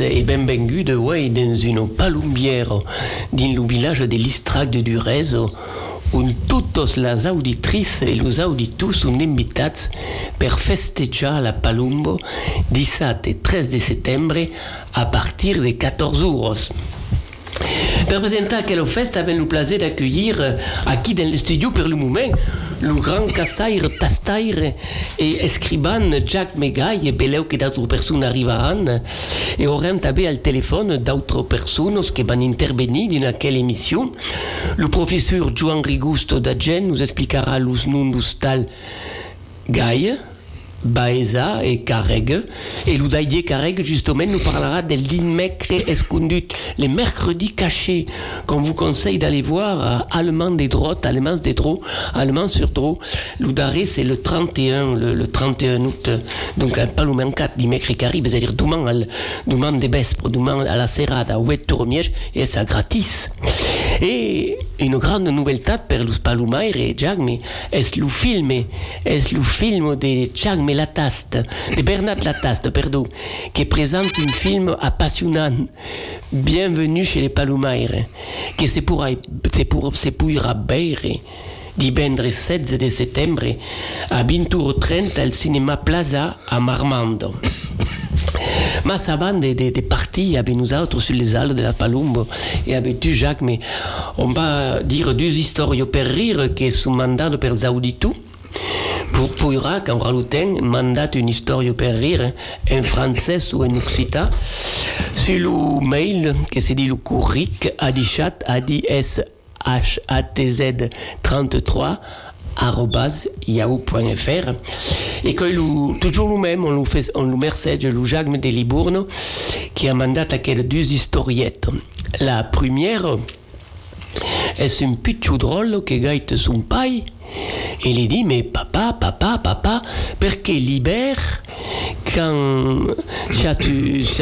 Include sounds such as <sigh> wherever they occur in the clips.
Et benvengude ouais, dans une palumbière dans le village de l'Istrac de Durez où toutes les auditrices et les auditeurs sont invités per festejar la Palumbo 17 et 13 de septembre à partir de 14 euros. Per presentar aquella festa avem el plaisir d'accueillir aquí dans le studio per le moment le grand cassaire, tastaire et escriban Jack Megay e beleu que d'autres personnes arribaran et aurem també al téléphone d'autres personnes qui van intervenir dans aquella émission. Le professeur Joan Rigusto d'Agen nous expliquera los noms tal Gaia, Baeza et Carreg. Et l'Oudaïdier Carreg, justement, nous parlera de l'Inmecre Escondut, les mercredis cachés, qu'on vous conseille d'aller voir à Allemand des Droits, Allemand des Droits, Allemand sur Droits. L'Oudaré, c'est le 31, le, le 31 août, donc le 24 d'Imecre Carib, c'est-à-dire al, demain des Bespres, demain à la Serrada, où est Tourmiège, et ça gratis. Et une grande nouvelle tape per los Palumaire et mais est-ce le film, est-ce le film de Jack mais Lataste, de Bernard Lataste, pardon, qui présente un film appassionant, Bienvenue chez les Palumaire, que c'est pour, c'est pour, c'est pour bere, divendres 16 de settembre, a 20h30 al cinéma Plaza à Marmando. Mas avant de, de, de partir avec nous autres sur les halles de la Palumbo et avec tu Jacques, mais on va dire deux histoires per rire qui sont mandat per Zauditu. Pour pourra qu'en rajoutant mandat une histoire per rire en français ou en occitan sur le mail que c'est dit le courric adichat adis h a t z 33 yahoo.fr et que toujours nous-mêmes on nous fait on nous message le Jacques de Libourno qui a mandat à quelle deux historiettes. La première est un pichou drôle qui gaite son paille? Il dit mais papa papa papa perché libère quand tu as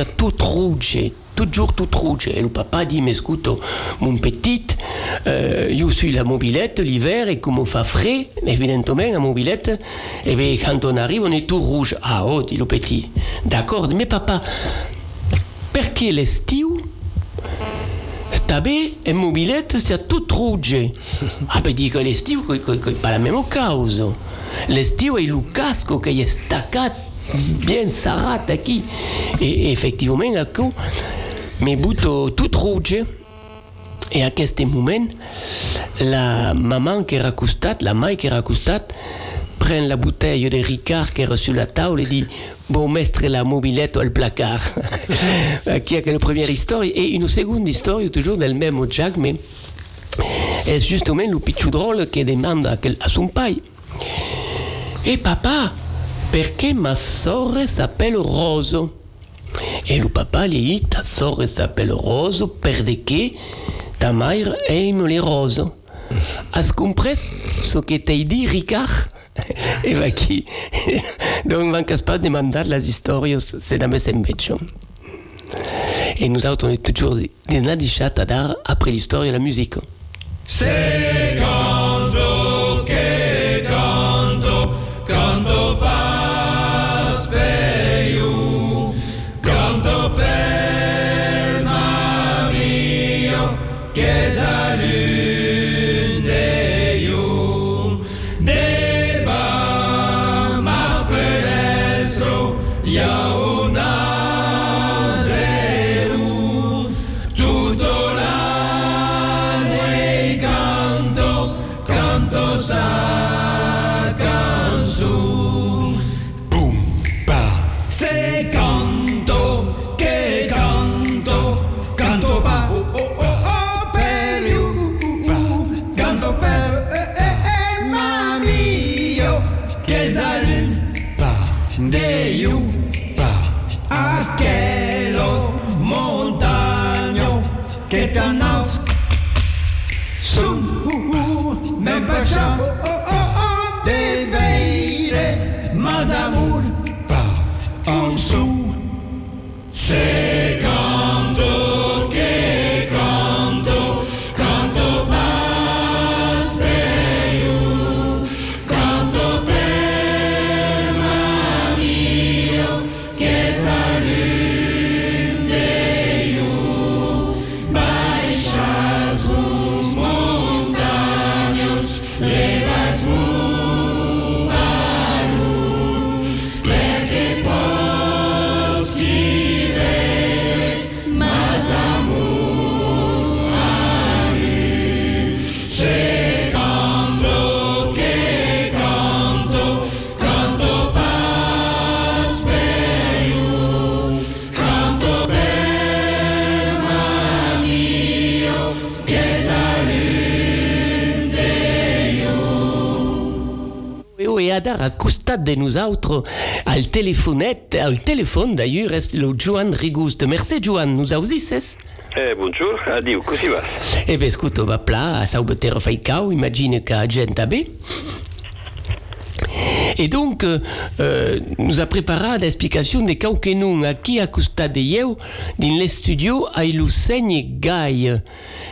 tout rouge toujours tout rouge. Et le papa dit, mais écoute, mon petit, euh, je suis la mobilette l'hiver et comme on fait frais, évidemment, la mobilette, et bien quand on arrive, on est tout rouge. Ah, oh, dit le petit. D'accord, mais papa, perché l'estiu, tabé et mobilette, c'est tout rouge. <laughs> Ah, ben dit que l'estiu, c'est pas la même cause. L'estiu est le casque qui est staccato bien sarat aqui. Et, effectivement, ecco, mi butto tout rouge. Et à ce moment, la maman qui era costat, la mère qui era costat, prend la bouteille de Ricard qui est sur la table et dit Bon, mestre la mobilette au placard? <laughs> qui a la première histoire. Et une seconde histoire, toujours del même Jack, mais c'est justement le pichou drôle qui demande à, à son pai. Et papa, perché ma sorella s'appelle Rose? Et le papa lui dit, ta sorella s'appelle Rose perché ta mère aime les roses. Has compris ce que t'ai dit, Ricard? <laughs> Et va qui <laughs> Donc, mancas pas demander les histoires, c'est la même invece. Et nous est toujours des nadichat à dar après l'histoire et la musique. Se à costat de nous autres, al téléphonette, al téléphone d'ailleurs, est le Joan Rigouste. Merci Joan, nous ausises? Eh, bonjour, adieu, così va. Eh ben, scuto, va pla, a saubeter faicau, imagine que gente a bé. Et donc, euh, euh, nous a préparé l'explication de quauque nun aquí a costat de eu din le studio a Lucègne Gai.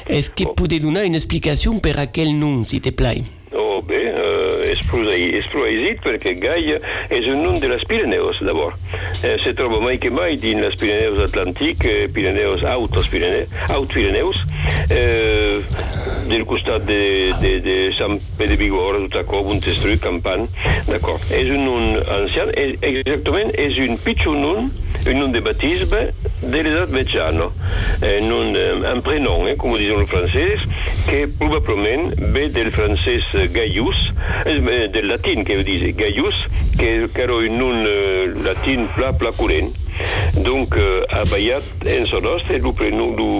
Est-ce que oh. pouvez donner une explication a quel nom, s'il te plaît? Oh, bé, euh, esploisit perché Gaia és un nom de les Pirineus, d'abord. Eh, se troba mai que mai dins les Pirineus Atlàntic, eh, Pirineus Autos Pirineus, Aut Pirineus, eh, del costat de, de, de Sant Pere de Vigor, tot a cop, un testruc, campant, d'accord. És un nom ancià, és, exactament, és un pitjor nom, un nom de baptisme de l'edat mitjana, eh, un, un prénom, eh, com ho diuen els francesos, que probablement ve del francès Gaius, eh, del latín, que dice Gaius, que, que era un nom eh, latín pla, pla corrent. Donc, euh, a Bayat, en sonost, el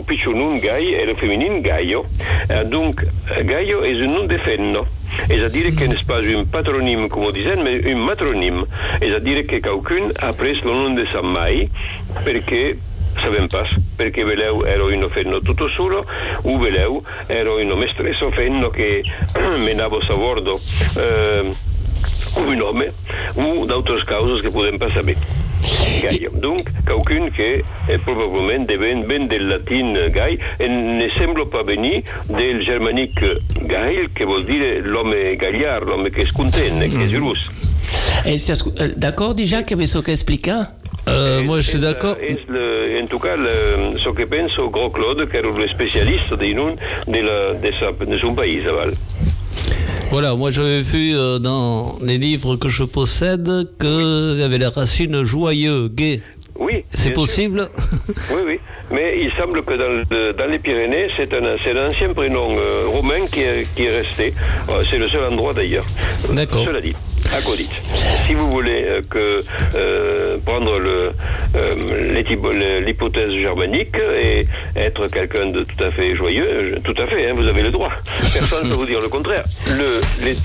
pitjor nom gai era feminin Gaio. Eh, donc, Gaio és un nom de fenno. És a dir que no és pas un patronim, com ho dicen, però un matronim. És a dir que qualcun ha pres el nom de Sant Mai perquè sabem pas, perché veleu ero in fenno tutto solo, u veleu ero in mestresso fenno che <clears throat> menavo a bordo eh, un nome, u d'altres causes que podem passar bé. Gaia. Donc, qualcun que eh, probablement ven, ven del latin gai e ne sembla pas venir del germanic gail, que vol dir l'home gaillard, l'home que és content, mm. que és rus. D'accord déjà que ce qu'explica euh, moi, je suis d'accord. En tout cas, le, ce que pense Gros Claude, qui est le spécialiste de, de, la, de, sa, de son pays, Val. Voilà, moi j'avais vu euh, dans les livres que je possède qu'il y avait la racine joyeux, gai. Oui. C'est possible? <laughs> Oui, oui. Mais il semble que dans, le, dans les Pyrénées, c'est un, un, ancien prénom euh, romain qui est, qui est resté. Euh, c'est le seul endroit d'ailleurs. D'accord. Cela dit Codit. Si vous voulez euh, euh, prendre euh, l'hypothèse germanique et être quelqu'un de tout à fait joyeux, tout à fait, hein, vous avez le droit. Personne ne peut vous dire le contraire.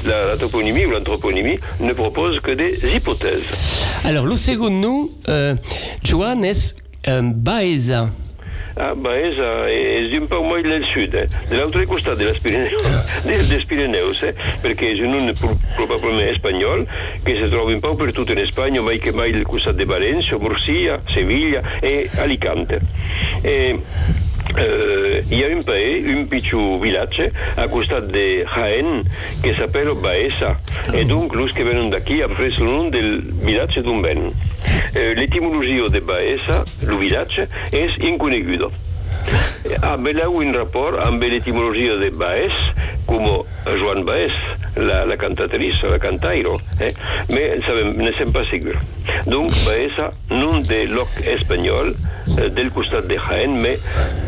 La, toponymie ou l'anthroponymie ne propose que des hypothèses. Alors, le second nous, euh, Johannes Baeza. A Baeza és un peu molt del sud, eh? de l'altre costat de les Pirineus, <laughs> des, dels Pirineus, eh? perquè és un probablement espanyol que se troba un peu per tot en Espanya, mai que mai del costat de València, Murcia, Sevilla e Alicante. Eh, Uh, hi ha un país, un pitjor vilatge, a costat de Jaén, que s'appelle Baeza. Oh. Et donc, los que venen d'aquí han pres el nom del vilatge d'on ven. Uh, L'etimologia de Baeza, el vilatge, és inconeguda. Abeleu un rapport amb l'etimologia de Baez, com Joan Baez, la, la cantatrice, la cantairo, eh? mais sabem, ne sem pas segur. Donc, Baeza, nom de loc espanyol, eh, del costat de Jaén, mais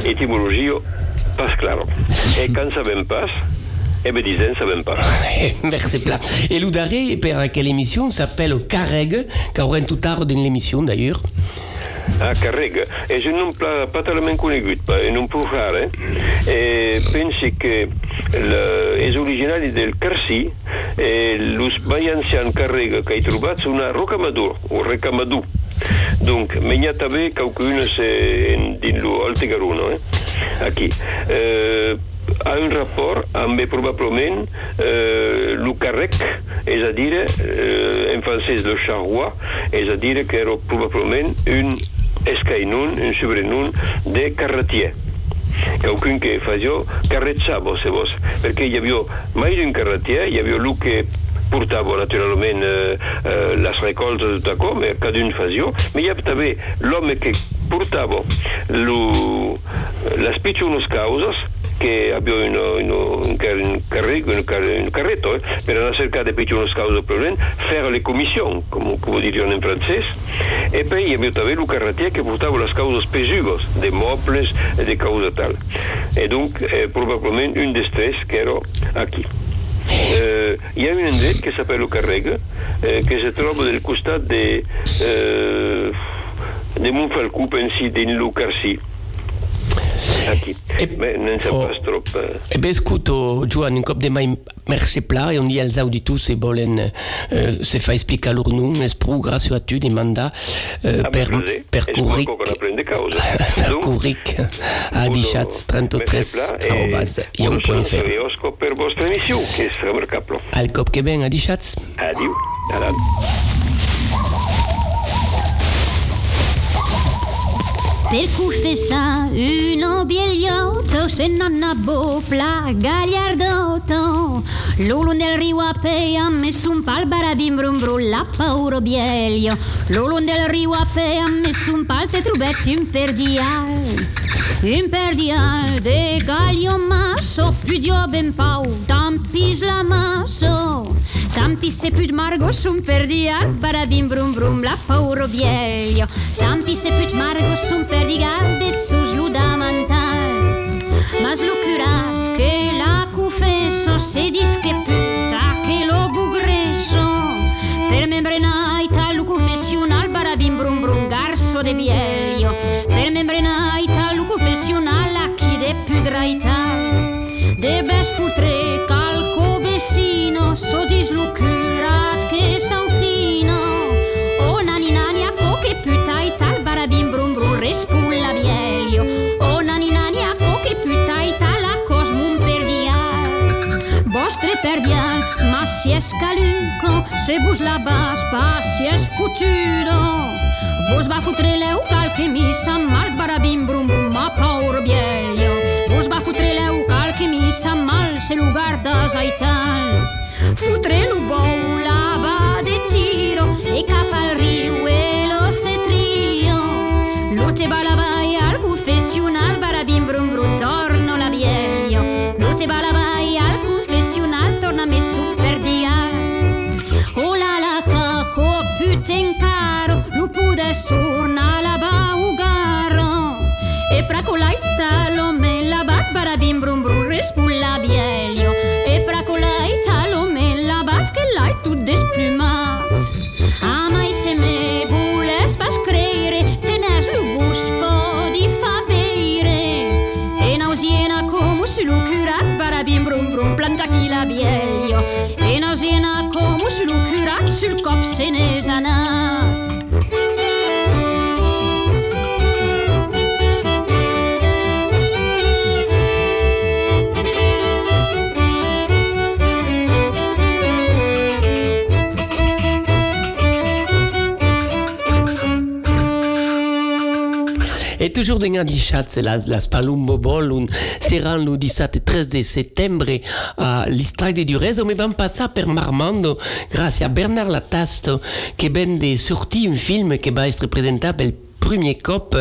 etimologia pas claro. E quan sabem pas, eh bien, disons, ça même pas. Merci plat. Et l'Oudaré, per quelle émission s'appelle Carreg, qu'aurà tout tard dans l'émission d'ailleurs. Ah, Carrega. És un nom pas totalment conegut, un nom prou rar, eh? E pensi que la, és originari del Carcí e l'ús mai ancian Carrega que he trobat són a Rocamadur, o Recamadú. Donc, menja també qualcunes en, dins l'Alte Garuno, eh? Aquí. Eh, ha un rapport amb probablement eh, el carrec, és a dir, eh, en francès le charroi, és a dir que era probablement un escainun, un sobrenum de carretier. Qualcun que faisio carrezzavo se vos perché hi havia mai d'un carretier hi havia lu che portava naturalment eh, eh, les recoltes de tacó, mais cadun fasio, mais hi ha també l'home que portava les pitjones causes que abbiamo un, un, carré, un, un carretto eh, per andare a cercare per uno scauso problema, fare le commissioni, come, come dicono in francese, e poi abbiamo avuto un carrettier che portava le cause pesugos, dei mobili e delle cause tal. E dunque, eh, probabilmente un des tres che ero qui. Eh, hi ha un indret que s'appelle Carrega, eh, que se troba del costat de, eh, de Montfalcú, pensi, dins el Carcí. C'è Oh. pas trop... eh, Eh ben, scuto, Joan, un cop de mai merce pla, e on y als auditus se volen se fa explicar lor nun, espru, grazie a tu, de manda eh, Ah, per, per E curic a uno dixats 33 mette pla e arrobas per vostra che. Al cop ben a. Per confessar un bigliotto se non ha bopla gagliardotto. Lulu del Rio Ape ha messo un pal barabim brum brum la pauro bielio Lulu del Rio Ape ha messo un pal tetrubetti imperdial Imperdial de gaglio masso più dio ben pau tampis la masso Tanti se put margo son per digar para din brum brum la pauro vieio. Tanti se put margo son per digar de sus lu da mantar. Mas lo curat que la confesso se dis que puta que lo bugreso. Per membre naita lu confessional para din brum brum garso de vieio. Per membre naita lu confessional a chi de pu graita. Debes futre ca Messino so dislucurat che san fino. O nani nani a co che putai tal barabim brum brum respulla bielio O nani nani a co che putai tal a cosmum perdial Vostre perdial ma si es caluco se vos la bas pas si es futudo Vos va futre leu calche missa mal barabim brum brum ma paur bielio. Vos va futre leu que missa mal se lugar das aital Futre lo bou lava de tiro e cap al riu e lo se trio Lo te balava e al confessional para bim brum brum torno la vieglio Lo te balava e al confessional torna me su per dia. Oh la la caco puten caro lo pudes turna toujours dichat, c'est la, la Spalumbo Ball, un seran 17 13 de settembre a l'Istrade du Reso, mais vam passar per Marmando grâce à Bernard Latasto, qui vient de sortir un film qui va être présenté le premier cop.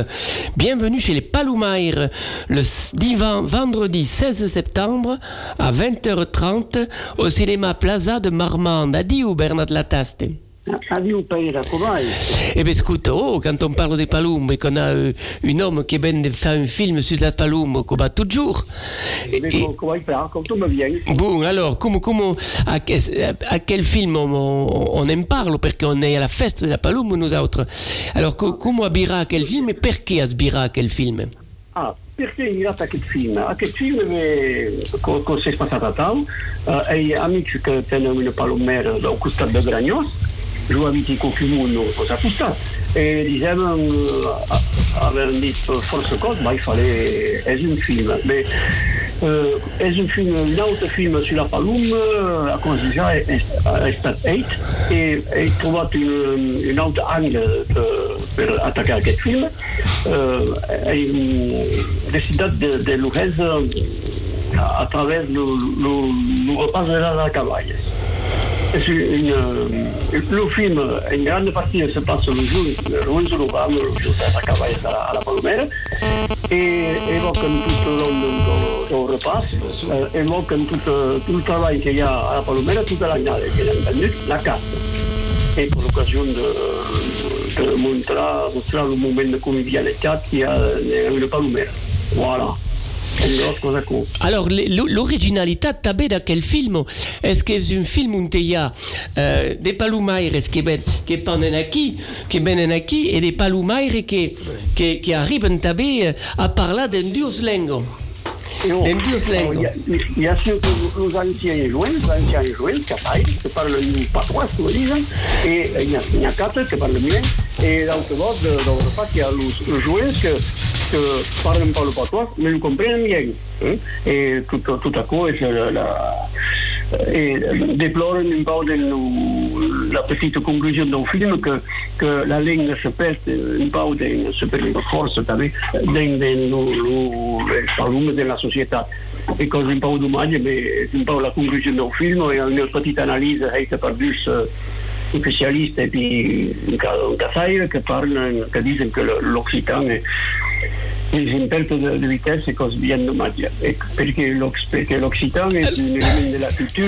Bienvenue chez les Palumaires, le divan vendredi 16 septembre à 20h30 au cinéma Plaza de Marmande. Adieu Bernard Lataste. Eh bien, écoute, oh, quand on parle des palumbo et qu'on a euh, un homme qui vient de faire un film sur la palumbo, qu'on va toujours. Et- Mais com- come fai? Come tu mi vieni? Bon, alors, comment, comment, à, à quel film on, on, on en parle Parce qu'on est à la fête de la palumbo, nous autres. Alors, co- comment abbira quel film et perché abbira quel film? Ah, perché in realtà che film? A che film eh, co- cosa è passato a tal? Uh, e amici che tenen una palomera al costat de Granyós, jo habiti con Quimuno cosa costat, e diceven, uh, avevano detto forse cosa, ma il fallait, un film? Beh, uh, è un altro film sulla palum, a cosa già è, è, è stato eight, e ho trovato un, un altro angle per attaccare questo film. Uh, la città de, Lujez a travers le, de la cavalla. Euh, le film, une grande partie se passe le jour, jour novembre, le jour de la cavalla à la, à la Palomera, et évoquent tout le du repas, euh, évoquent tout, euh, tout le travail qu'il y a à la Palomera toute l'année, qu'il y a entendu, la carte. Et pour l'occasion de, montrer, le moment de convivialité qu'il y a dans le Palomera. Voilà. Alors, l'originalité tabé da quel film? Est-ce que c'est un film où il y a euh, des palumaires qui ben qui pendent aquí, qui viennent aquí, et des palumaires qui qui qui arrivent tabé euh, à parler d'un dieu lengo D'un dieu lengo. Il y a ceux que nos anciens jouent, les anciens jouent, qui parlent, qui parlent pas trois, comme on dit, et il y a, il y a quatre qui parlent bien, et dans le fait, il y a le joueur que que parlent pas le patois, mais le comprennent bien. Hein? Et tout, à coup, c'est la, et déplore un peu de la petite conclusion du film que, que la ligne se perd un peu de, se perd de force dans, le de la société. Et quand un peu dommage, mais un peu la conclusion du film et une petite analyse a été perdue spécialiste et puis un cas qui parlent, qui disent que l'Occitan les une perte de, così bien dommage. E perché l'Occitan est un élément de la culture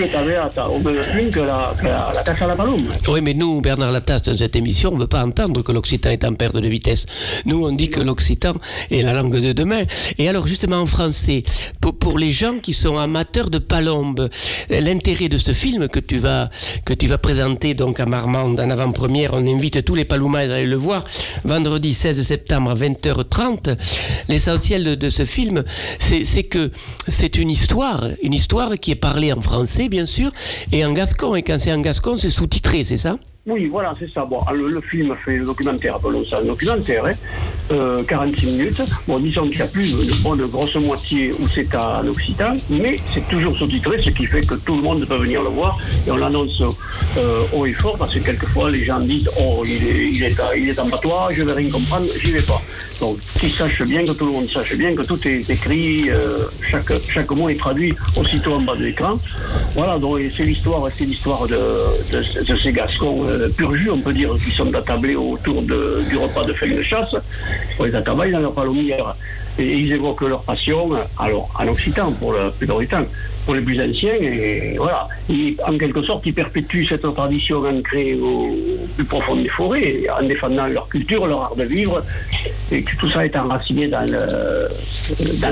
au même film que la, la, la à la palombe. Oui, mais nous, Bernard Lataste, dans cette émission, on ne veut pas entendre que l'Occitan est en perte de vitesse. Nous, on dit que l'Occitan est la langue de demain. Et alors, justement, en français, pour, les gens qui sont amateurs de palombe, l'intérêt de ce film que tu vas, que tu vas présenter donc à Marmande en avant-première, on invite tous les paloumas à aller le voir, vendredi 16 septembre à 20h30 l'essentiel de, ce film, c'est que c'est une histoire, une histoire qui est parlée en français, bien sûr, et en gascon. Et quand c'est en gascon, c'est sous-titré, c'est ça? Oui, voilà, c'est ça. Bon, le, film fait le documentaire, appelons ça un documentaire, hein, euh, 46 minutes. Bon, disons qu'il y a plus de grosse moitié où c'est en occitan, mais c'est toujours sous-titré, ce qui fait que tout le monde peut venir le voir. Et on l'annonce euh, haut et fort, parce que quelquefois les gens disent Oh, il est, il est, en patois, je vais rien comprendre, j'y vais pas. Donc, qu'ils sachent bien, que tout le monde sache bien, que tout est écrit, euh, chaque, mot est traduit aussitôt en bas de l'écran. Voilà, donc c'est l'histoire, c'est l'histoire de, ces gascons euh, on peut dire, qui sont attablés autour du repas de fin de chasse. On les attabaille dans leur palomière et ils évoquent leur passion, alors en occitan pour la temps, pour les plus anciens, et voilà. Et en quelque sorte, ils perpétuent cette tradition ancrée au plus profond des forêts, en défendant leur culture, leur art de vivre, et tout ça est enraciné dans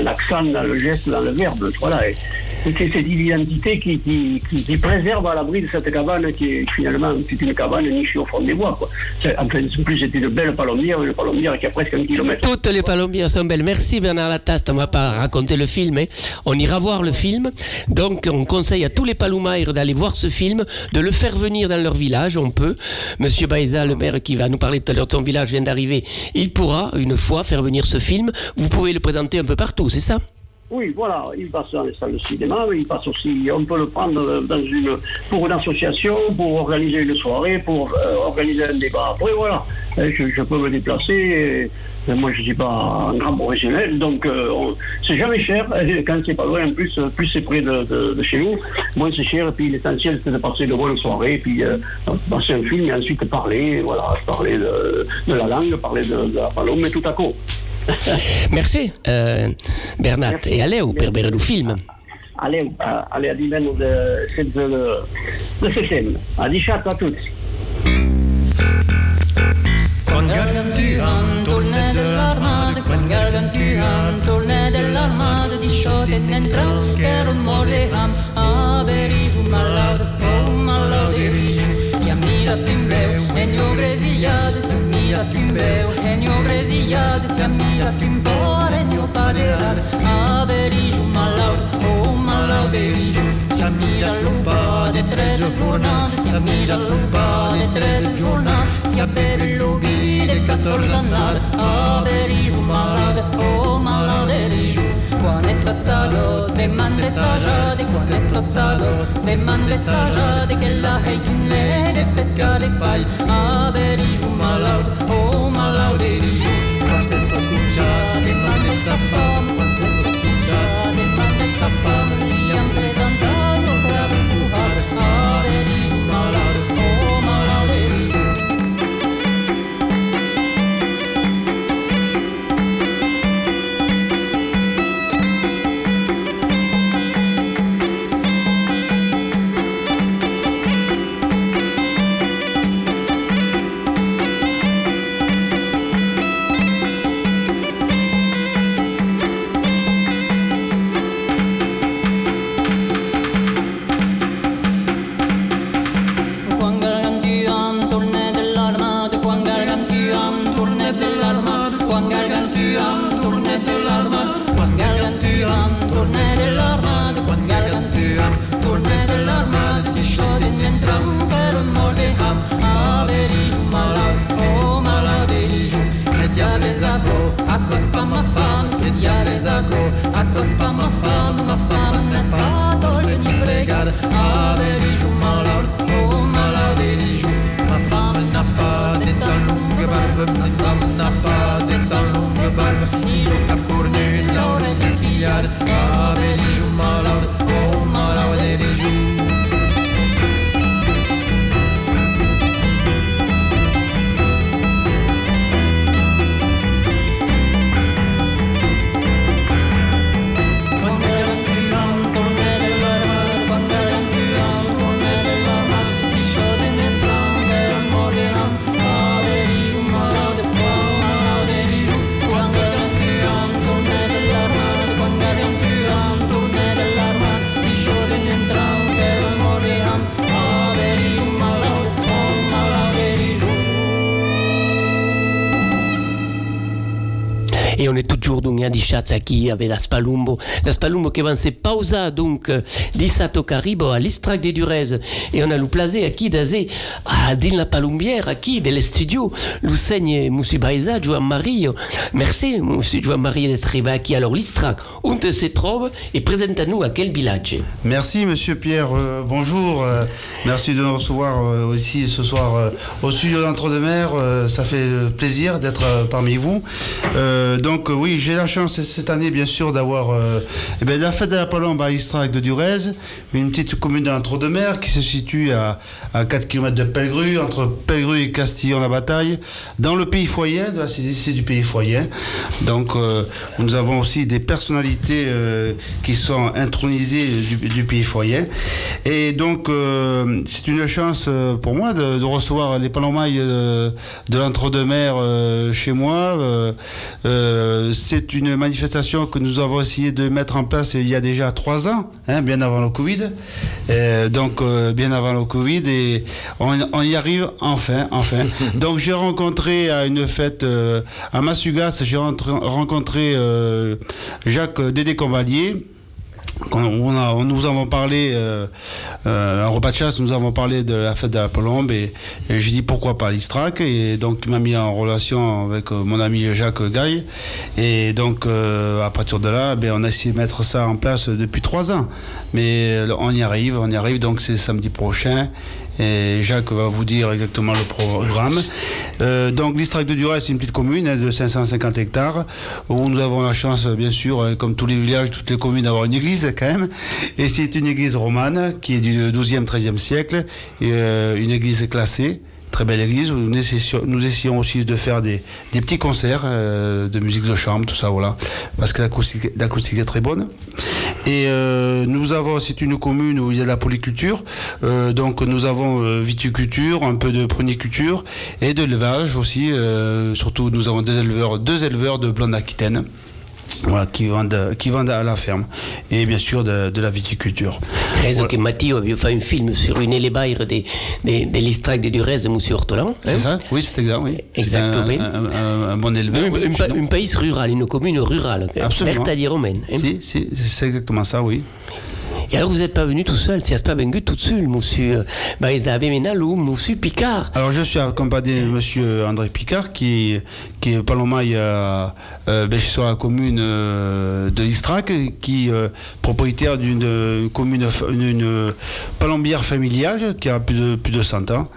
l'accent, dans, le geste, dans le verbe. Voilà. Et, et c'est cette identité qui, qui, qui, préserve à l'abri de cette cabane qui est finalement c'est une cabane nichée au fond des bois. Quoi. En plus, c'est une belle palombière, une palombière qui a presque un kilomètre. Toutes les palombières sont belles. Merci Bernard Lataste. On ne va pas raconter le film, mais on ira voir le film. Donc, on conseille à tous les paloumaires d'aller voir ce film, de le faire venir dans leur village. On peut. Monsieur Baïza, le maire qui va nous parler tout à l'heure de son village, vient d'arriver. Il pourra, une fois, faire venir ce film. Vous pouvez le présenter un peu partout, c'est ça? Oui, voilà, il passe dans les salles de cinéma, mais il passe aussi, on peut le prendre pour une association, pour organiser une soirée, pour euh, organiser un débat. Après, voilà, je, je peux me déplacer. Moi, je ne suis pas un grand professionnel, donc euh, c'est jamais cher. <laughs> Quand c'est pas loin, en plus, plus c'est près de, chez nous, moins c'est cher. Et puis l'essentiel, c'est de passer de bonnes soirées, puis euh, passer un film et ensuite parler, voilà, parler de, de la langue, parler de, la palome, mais tout à coup. <laughs> Merci, euh, Bernat. Merci. E aleu per lo film. Aleu, uh, alle a divenu de, de, de, de settembre. A Gargantuan Gargantuan di sciote che era un oh si grésillade, se mit à pimper, é genio grésillade, se mit à pimper, genio padeade, aberijou malaud, oh malaud, erijou, se mit à. treasure giorni, si mangiato un po' di treasure si beve il lubi di 14 anni, a Berigio malade, oh malade Rigio, quando è stazzato, de mande tajade, quando è stazzato, de mande tajade, che la hai in lei, de secca de pai, a Berigio malade, oh malade Rigio, quando è stazzato, de mande zaffam, quando è stazzato, de mande zaffam, à qui avec la Spalumbo. La Spalumbo qui va se pausa donc euh, di Sato Caribo à l'Istrac de Durez. Et on a le placé qui d'azé à din la palumbière à qui de studio. L'Ousseigne Moussi Baïza, Joan Marie. Merci, Moussi Joan Marie de Triba qui alors l'Istrac, où se trouve et présente à nous à quel village. Merci, monsieur Pierre. Euh, bonjour. Euh, merci de nous recevoir euh, aussi ce soir euh, au studio d'Entre-deux-Mers. Euh, ça fait plaisir d'être parmi vous. Donc, oui, j'ai la chance cette année, bien sûr, d'avoir eh ben, la fête de la Palombe à Istrac de Durez, une petite commune d'Entre-deux-Mers qui se situe à, à 4 km de Entre Pellegru et Castillon-la-Bataille, dans le pays foyer, de la CDC du pays foyer. Donc, euh, nous avons aussi des personnalités euh, qui sont intronisées du, pays foyer. Et donc, euh, c'est une chance pour moi de, de recevoir les palomailles de l'entre-deux-mers euh, chez moi. C'est une manifestation que nous avons essayé de mettre en place il y a déjà trois ans, hein, bien avant le Covid. Donc, bien avant le Covid. Et on, on y arrive enfin, enfin. <laughs> donc, j'ai rencontré à une fête euh, à Massugas, j'ai rencontré euh, Jacques Dédé. Quand on a, on- nous avons parlé, euh, euh, un repas de chasse, nous avons parlé de la fête de la Colombe et, et j'ai dit pourquoi pas l'Istrac et donc il m'a mis en relation avec euh, mon ami Jacques Gaille et donc euh, à partir de là, ben, on a essayé de mettre ça en place depuis trois ans, mais euh, on y arrive, on y arrive donc c'est samedi prochain et Jacques va vous dire exactement le programme. Euh, donc l'Istrac de Duret, c'est une petite commune hein, de 550 hectares où nous avons la chance, bien sûr, euh, comme tous les villages, toutes les communes, d'avoir une église quand même. Et c'est une église romane qui est du 12e, 13e siècle, euh, une église classée. Très belle église nous essayons, nous essayons aussi de faire des, petits concerts euh, de musique de chambre, tout ça, voilà. Parce que l'acoustique est très bonne. Et euh, nous avons, c'est une commune où il y a de la polyculture. Euh, donc nous avons viticulture, un peu de pruniculture et de aussi. surtout nous avons des éleveurs, deux éleveurs de blanc d'Aquitaine. Voilà, qui vendent, qui vendent à la ferme. Et bien sûr de, de la viticulture. Raison que Matthieu avait fait un film sur une élébaire de, de, de l'Istrac de Durez de Monsieur Hortolan. C'est ça? Oui, c'est exact, oui. Exactement. Un, un- un- un bon éleveur. Un, oui, un pa- sinon. un pays rural, une commune rurale. Absolument. Bertha di Romaine. hein. Si, si, c'est exactement ça, oui. Et alors vous n'êtes pas venu tout seul, c'est pas venu tout seul, monsieur Baïza Bemenal ou monsieur Picard. Alors je suis accompagné de monsieur André Picard qui, qui est palomaille euh, euh, ben, sur la commune euh, de l'Istrac, qui est euh, propriétaire d'une euh, commune, une, une palombière familiale qui a plus de, plus de 100 ans.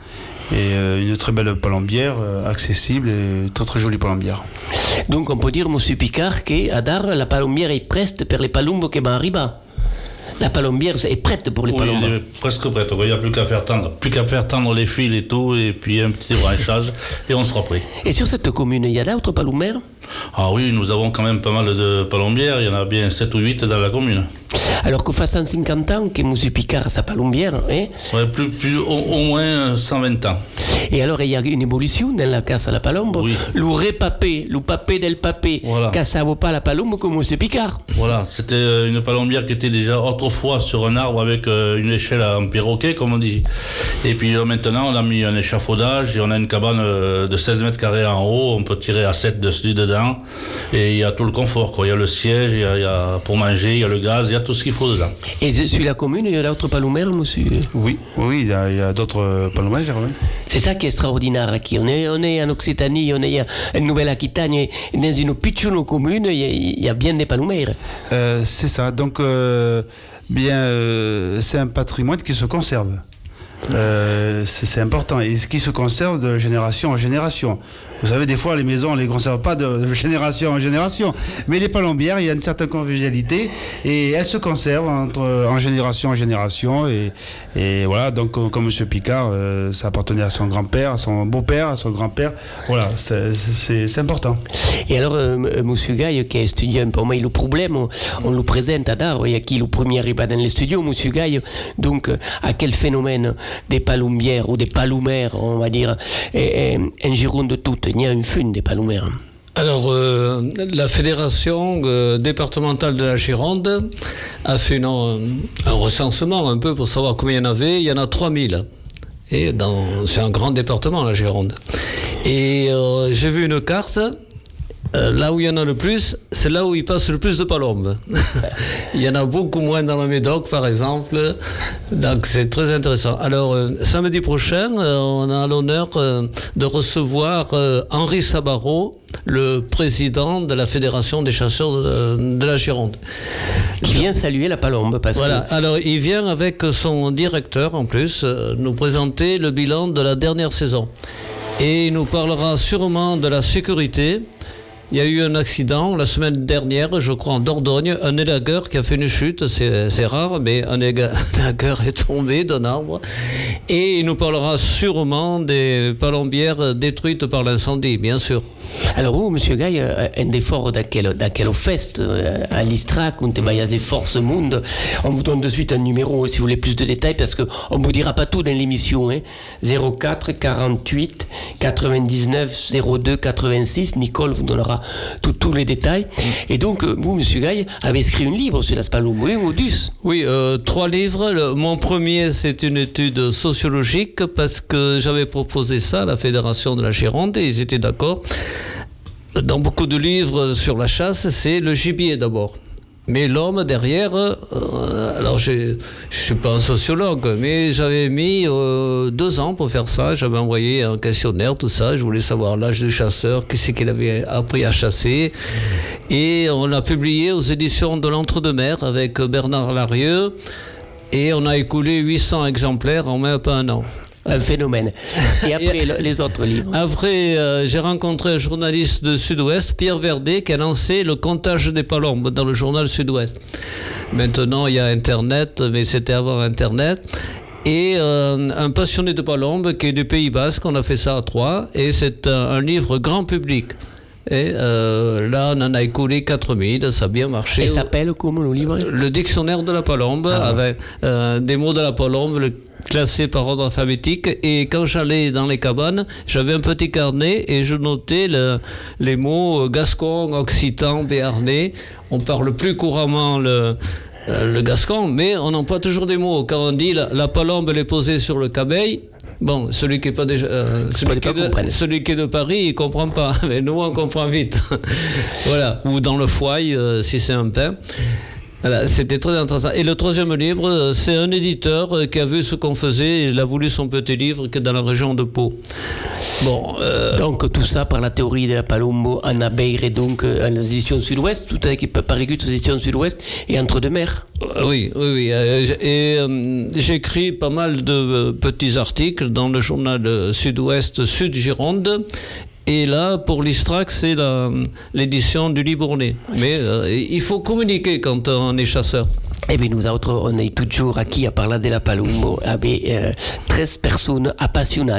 Et euh, une très belle palombière, euh, accessible et très très jolie palombière. Donc on peut dire, monsieur Picard, qu'à Dar, la palombière est prête pour les palombes qui vont arriver. La palombière est prête pour les Oui, palombes. elle est presque prête. Il n'y a plus qu'à faire tendre, plus qu'à faire tendre les fils et tout, et puis un petit <laughs> branchage, et on sera prêt. Et sur cette commune, il y a d'autres palombières Ah oui, nous avons quand même pas mal de palombières. Il y en a bien 7 ou 8 dans la commune. Alors que fait 150 ans que monsieur Picard a sa palombière, hein Ouais, plus, plus, au, au moins 120 ans. Et alors, il y a une évolution dans la casse à la palombe. Oui. Le repapé, le papé del papé, Voilà. pas la palombe comme monsieur Picard. Voilà, c'était euh, une palombière qui était déjà autrefois sur un arbre avec euh, une échelle en perroquet, comme on dit. Et puis euh, maintenant, on a mis un échafaudage et on a une cabane de 16 mètres carrés en haut. On peut tirer à 7 dessus dedans. Et il y a tout le confort. Quoi. Il y a le siège, il y a, il y a pour manger, il y a le gaz, il y a tout ce qu'il faut dedans. Et sur la commune, il y a d'autres palomères, monsieur Oui, oui, il y a, d'autres euh, palomères. oui. C'est ça qui est extraordinaire ici. On est, on est en Occitanie, on est en Nouvelle-Aquitaine, et dans une petite commune, il y, a, il y a bien des palomères. Euh, c'est ça. Donc, euh, bien, euh, c'est un patrimoine qui se conserve. Euh, c'est important et ce qui se conserve de génération en génération. Vous savez, des fois, les maisons, on les conserve pas de, génération en génération. Mais les palombières, il y a une certaine convivialité et elles se conservent en génération en génération. Et, voilà, donc, comme M. Picard, euh, ça appartenait à son grand-père, à son beau-père, à son grand-père. Voilà, c'est- important. Et alors, euh, m- Gaille, qui est étudiant pour moi, le problème, on, le présente à Dar, il y a qui le premier arrive dans les studios, monsieur Gaille, donc euh, à quel phénomène des palombières ou des palomères, on va dire, et, Gironde toute, il y a une fune des palomères. Alors, euh, la fédération euh, départementale de la Gironde a fait euh, un recensement un peu pour savoir combien il y en avait. Il y en a 3000. Et c'est un grand département, la Gironde. Et j'ai vu une carte euh, là où il y en a le plus, c'est là où il passe le plus de palombes. <laughs> il y en a beaucoup moins dans le Médoc, par exemple. Donc c'est très intéressant. Alors, euh, samedi prochain, euh, on a l'honneur de recevoir Henri Sabaro, le président de la Fédération des chasseurs de, de la Gironde. Qui vient saluer la palombe parce Voilà, que alors il vient avec son directeur en plus nous présenter le bilan de la dernière saison. Et il nous parlera sûrement de la sécurité. Il y a eu un accident la semaine dernière, je crois en Dordogne, un élagueur qui a fait une chute, c'est rare, mais <laughs> un élagueur est tombé d'un arbre. Et il nous parlera sûrement des palombières détruites par l'incendie, bien sûr. Alors vous, Monsieur Gaille, euh, un des forts d'aquel, d'aquel fest euh, à on te baillaze Force Monde, on vous donne de suite un numéro si vous voulez plus de détails parce qu'on ne vous dira pas tout dans l'émission. Hein. 04 48 99 02 86, Nicole vous donnera tous les détails. Et donc, euh, vous, Monsieur Gaille, avez écrit un livre sur la Spaloum, oui, Modus. Oui, euh, trois livres. Le- mon premier, c'est une étude sociologique parce que j'avais proposé ça à la Fédération de la Gironde et ils étaient d'accord. Dans beaucoup de livres sur la chasse, c'est le gibier d'abord. Mais l'homme derrière, euh, alors je suis pas un sociologue, mais j'avais mis euh, deux ans pour faire ça. J'avais envoyé un questionnaire, tout ça. Je voulais savoir l'âge du chasseur, qu'est-ce qu'il avait appris à chasser. Et on l'a publié aux éditions de l'Entre-deux-Mers avec Bernard Larieux. Et on a écoulé 800 exemplaires en même pas un an. Un phénomène. Et <laughs> après, le- les autres livres. Après, euh, j'ai rencontré un journaliste de Sud-Ouest, Pierre Verdet, qui a lancé le comptage des palombes dans le journal Sud-Ouest. Maintenant, il y a Internet, mais c'était avant Internet. Et euh, un passionné de palombes qui est du Pays Basque, on a fait ça à trois, et c'est un, un livre grand public. Et euh, là, on en a écoulé 4000, ça a bien marché. Et s'appelle comment le livre? Le dictionnaire de la palombe, avec euh, des mots de la palombe le- classés par ordre alphabétique. Et quand j'allais dans les cabanes, j'avais un petit carnet et je notais le- les mots euh, gascon, occitan, béarnais. On parle plus couramment le, euh, le gascon, mais on emploie toujours des mots. Quand on dit la, la palombe, elle est posée sur le cabeil. Bon, celui qui est pas déjà, euh, celui, qui pas est de, celui qui est de Paris, il comprend pas, <laughs> mais nous on comprend vite. <laughs> voilà, ou dans le foie, euh, si c'est un pain. Voilà, c'était très intéressant. Et le troisième livre, euh, c'est un éditeur euh, qui a vu ce qu'on faisait, il a voulu son petit livre qui est dans la région de Pau. Bon, euh, Donc tout ça par la théorie de la Palombo, Anna Beir et donc euh, à les éditions Sud-Ouest, tout avec Parigut aux éditions Sud-Ouest et entre deux mers. Oui, oui, oui. Et euh, j'écris pas mal de petits articles dans le journal Sud-Ouest Sud-Gironde. Et là, pour l'Istrac, c'est l'édition du Libournais. Mais euh, il faut communiquer quand on est chasseur. Et bien nous autres, on est toujours aquí a parlar de la Palombo avec euh, 13 personnes appassionnées.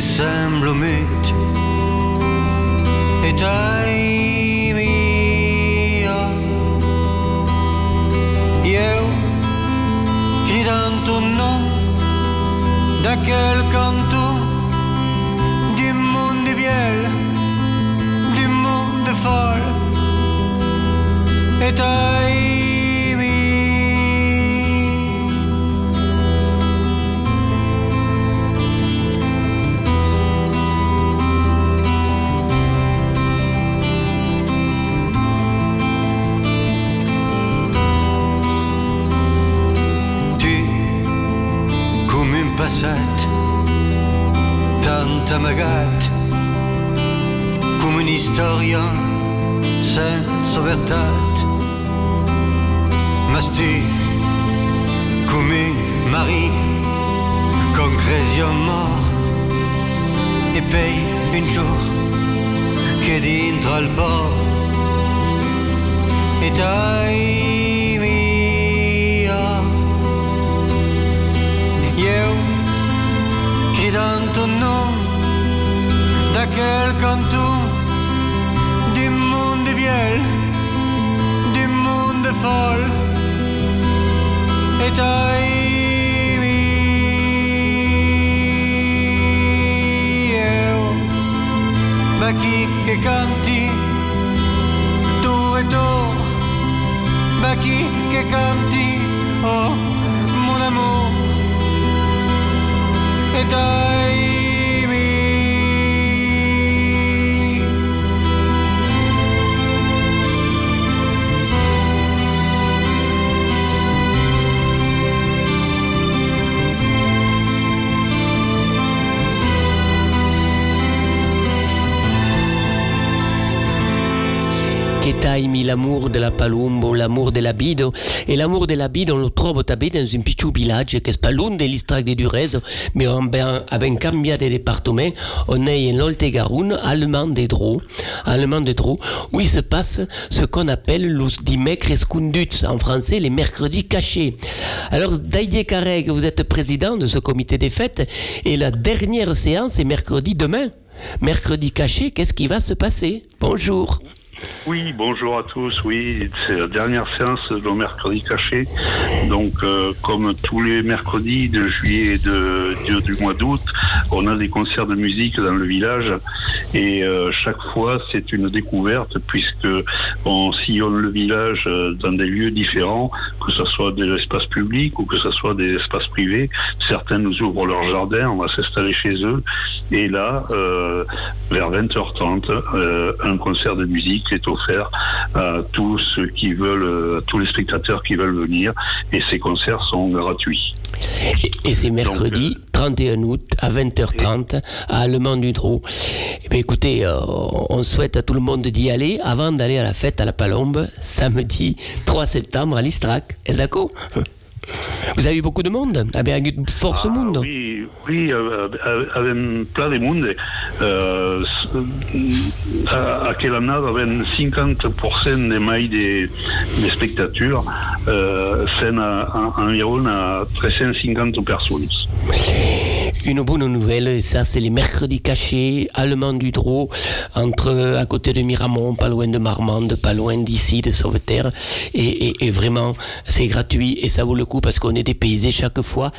che sembro mite e dai mia io gridando no da quel canto di mondo biel di mondo far e dai passat, tanta magata, come un'istoria senza verità. Ma sti, come un mari, con cresi mort, e poi un giorno che dentro al port, e dai mia. Io, gridando no, da quel canto, du monde biel, du monde folle, et aimi. Io, ma chi che canti, tu e tu, ma chi che canti, oh mon amour, et aimi. Taimi l'amour della Palumbo, l'amour della Bido. E l'amour della Bido lo trovo tabè dans un piccolo village che sta l'un degli strati di Dureso, mais on ben, abbiamo cambiato di département, on est in l'Oltegaroun, allemand de Drou, allemand de Drou, où il se passe ce qu'on appelle los dimecres esconduts, en français les mercredis cachés. Alors, Didier Carreg, vous êtes président de ce comité des fêtes, et la dernière séance est mercredi demain. Mercredi caché, qu'est-ce qui va se passer? Bonjour. Oui, bonjour à tous. Oui, c'est la dernière séance de mercredi caché. Donc, euh, comme tous les mercredis de juillet et de, du, mois d'août, on a des concerts de musique dans le village. Et euh, chaque fois, c'est une découverte puisque on sillonne le village euh, dans des lieux différents, que ce soit des espaces publics ou que ce soit des espaces privés. Certains nous ouvrent leur jardin, on va s'installer chez eux. Et là, vers 20h30, euh, un concert de musique est offert à tous ceux qui veulent, euh, à tous les spectateurs qui veulent venir. Et ces concerts sont gratuits. Et, et c'est mercredi 31 août à 20h30 à Allemand du Drou. Eh bien, écoutez, euh, on souhaite à tout le monde d'y aller avant d'aller à la fête à la Palombe, samedi 3 septembre à l'Istrac. Vous avez eu beaucoup de monde bien, force Ah, monde. Oui, oui, euh, euh, avec plein de monde. Euh, à, à quel année, avec 50% des mailles des, des spectateurs, euh, c'est environ à 350 personnes. Une bonne nouvelle, ça c'est les mercredis cachés, Allemand du Drou, entre, à côté de Miramont, pas loin de Marmande, pas loin d'ici, de Sauveterre. Et, et- et vraiment, c'est gratuit et ça vaut le coup parce qu'on est dépaysé chaque fois.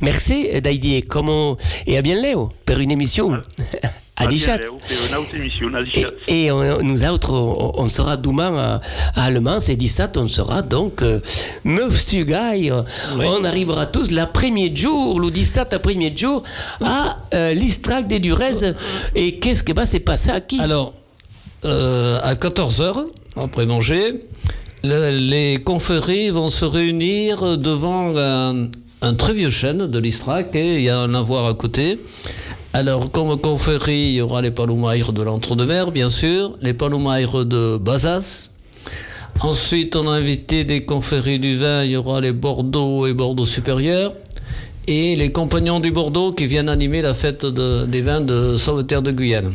Merci Daïdier, comment... et à bien Léo, pour une émission. À <laughs> Dichat. Une autre émission, à Et, Dichat. et on, nous autres, on, on sera demain à, à Allemand, c'est 17, on sera donc euh, Guy. On arrivera tous l'après-midi jour, le 17 après-midi jour, à euh, l'Istrac des Durez. Et qu'est-ce que va se passer à qui? Alors, euh, à 14h, après manger, le- les confréries vont se réunir devant un, très vieux chêne de l'Istrac et il y a un avoir à côté. Alors, comme confrérie, il y aura les Paloumaires de l'Entre-deux-Mers, bien sûr, les Paloumaires de Bazas. Ensuite, on a invité des confréries du vin, il y aura les Bordeaux et Bordeaux supérieurs. Et les compagnons du Bordeaux qui viennent animer la fête de- des vins de Sauveterre de Guyane.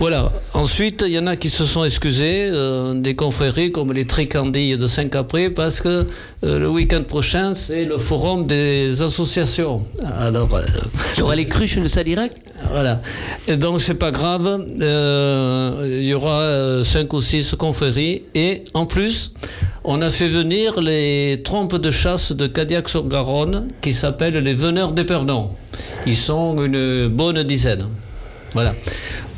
Voilà. Ensuite, il y en a qui se sont excusés, euh, des confréries comme les Tricandilles de Saint-Capré, parce que euh, le week-end prochain, c'est le forum des associations. Alors, euh, Il y aura les cruches de Sadirac voilà. Et donc, c'est pas grave. euh, il y aura euh, cinq ou six confréries. Et en plus, on a fait venir les trompes de chasse de Cadillac-sur-Garonne qui s'appellent les Veneurs d'Épernon. ils sont une bonne dizaine. Voilà.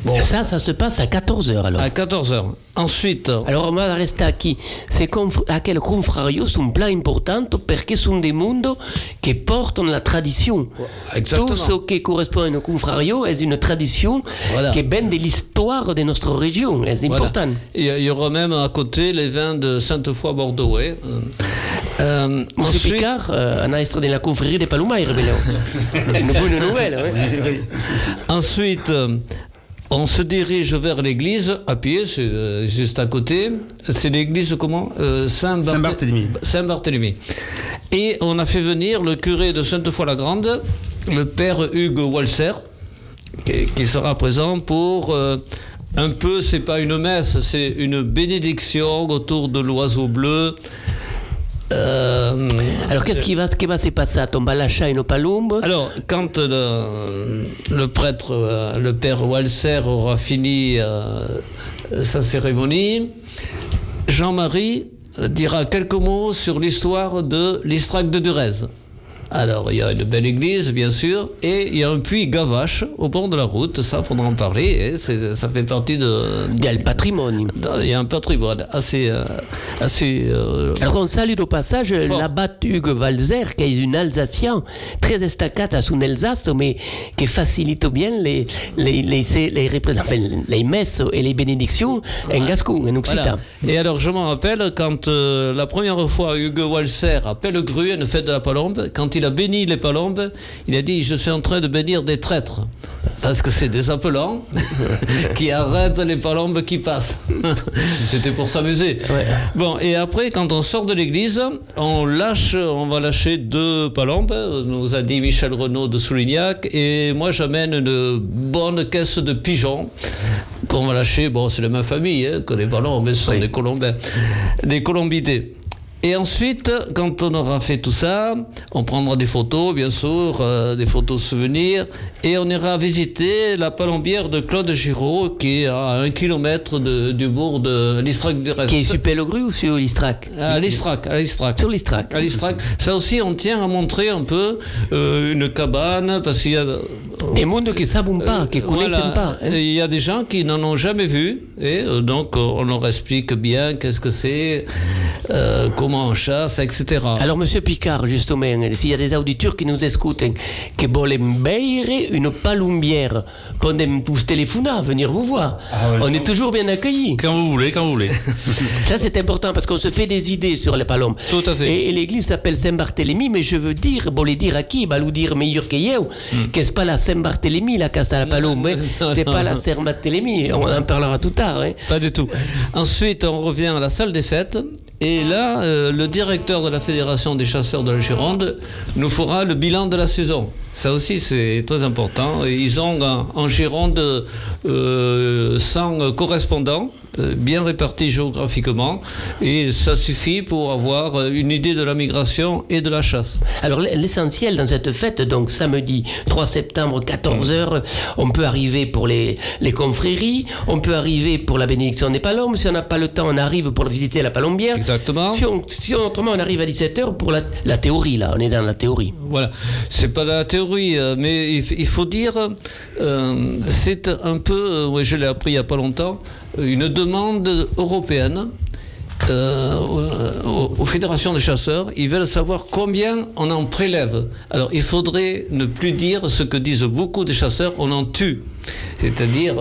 Bon. Ça, ça se passe à 14h alors. À 14h. Ensuite, Allora, ma resta qui c'est conf- aquel confrario sono pla importante perché sono dei mondo che portano la tradizione. Exactement. Tout ce qui correspond à un confrario est une tradition Voilà. qui est ben de l'histoire de notre région. C'est important. Il y, a- il y aura même à côté les vins de Sainte-Foy-Bordeaux. hein. Euh, Monsieur Picard, euh, on a extrait de la confrérie des Palumaires, <laughs> Une bonne nouvelle. hein. Ensuite, euh, on se dirige vers l'église à pied, c'est euh, juste à côté. C'est l'église comment Euh, Saint-Barthé- Saint-Barthélemy. Saint-Barthélemy. Et on a fait venir le curé de Sainte-Foy-la-Grande, le père Hugues Walser, qui, qui sera présent pour euh, un peu, c'est pas une messe, c'est une bénédiction autour de l'oiseau bleu. Euh, Alors, qu'est-ce qui va, qui va se passer On va lâcher une palombe. alors, quand le, le prêtre, euh, le père Walser aura fini euh, sa cérémonie, Jean-Marie euh, dira quelques mots sur l'histoire de l'Istrac de Durez. Alors, il y a une belle église, bien sûr, et il y a un puits Gavache au bord de la route, ça, faudra en parler, et ça fait partie de... Il y a le patrimoine. Il y a un patrimoine assez... euh, assez euh, Alors on salue au passage Fort. l'abbate Hugues Walzer, qui est un Alsacien très destacat à son Alsace, mais qui facilite bien les, les, les, les, les messes et les bénédictions en gascon, en occitan. Et alors, je m'en rappelle quand euh, la première fois Hugues Walser à Pellegru, une fête de la Palombe, quand il a béni les Palombes, il a dit Je suis en train de bénir des traîtres. Parce que c'est des appelants <laughs> qui arrêtent les Palombes qui passent. <laughs> C'était pour s'amuser. Bon, et après, quand on sort de l'église, on lâche, on va lâcher deux Palombes, nous a dit Michel Renaud de Soulignac, et moi j'amène une bonne caisse de pigeons qu'on va lâcher. Bon, c'est la même famille hein, que les ballons, mais ce sont des colombins, des colombidés. Et ensuite, quand on aura fait tout ça, on prendra des photos, bien sûr, euh, des photos souvenirs, et on ira visiter la palombière de Claude Giraud, qui est à un kilomètre de- du bourg de l'Istrac du Reste. Qui est sur Pellegru ou sur l'Istrac? À l'Istrac, à l'Istrac. Sur l'Istrac. À l'Istrac. Ça aussi, on tient à montrer un peu euh, une cabane, parce qu'il y a... Des mondes qui ne savent pas, qui ne connaissent Voilà. pas. hein. Il y a des gens qui n'en ont jamais vu, et euh, donc euh, on leur explique bien qu'est-ce que c'est, euh, comment on chasse, etc. Alors, Monsieur Picard, justement, s'il y a des auditeurs qui nous écoutent, qui veulent beire une palumbière, pendant tous téléphoner, venir vous voir. Ah ouais. on est toujours bien accueillis. Quand vous voulez, quand vous voulez. <laughs> Ça, c'est important parce qu'on se fait des idées sur les palombes. Tout à fait. Et, et l'église s'appelle Saint-Barthélemy, mais je veux dire, bon, les dire à qui? Bah, nous dire meilleur que eu, que c'est pas la Saint-Barthélemy, la la palombe. hein. <laughs> C'est pas la Saint-Barthélemy. On en parlera tout tard. hein. Pas du tout. Ensuite, on revient à la salle des fêtes. Et là, euh, le directeur de la Fédération des chasseurs de la Gironde nous fera le bilan de la saison. Ça aussi, c'est très important. Et Ils ont en, Gironde euh, 100 correspondants, euh, bien répartis géographiquement. Et ça suffit pour avoir euh, une idée de la migration et de la chasse. Alors l'essentiel dans cette fête, donc samedi 3 septembre 14h, on peut arriver pour les, les confréries, on peut arriver pour la bénédiction des palombes, si on n'a pas le temps on arrive pour visiter la palombière. Si, on, si on- autrement on arrive à 17h pour la, la théorie là, on est dans la théorie. Voilà, c'est pas la théorie, euh, mais il, faut dire, euh, c'est un peu, euh, ouais, je l'ai appris il n'y a pas longtemps, une demande européenne euh, aux, aux fédérations de chasseurs. Ils veulent savoir combien on en prélève. Alors il faudrait ne plus dire ce que disent beaucoup de chasseurs, on en tue. C'est-à-dire,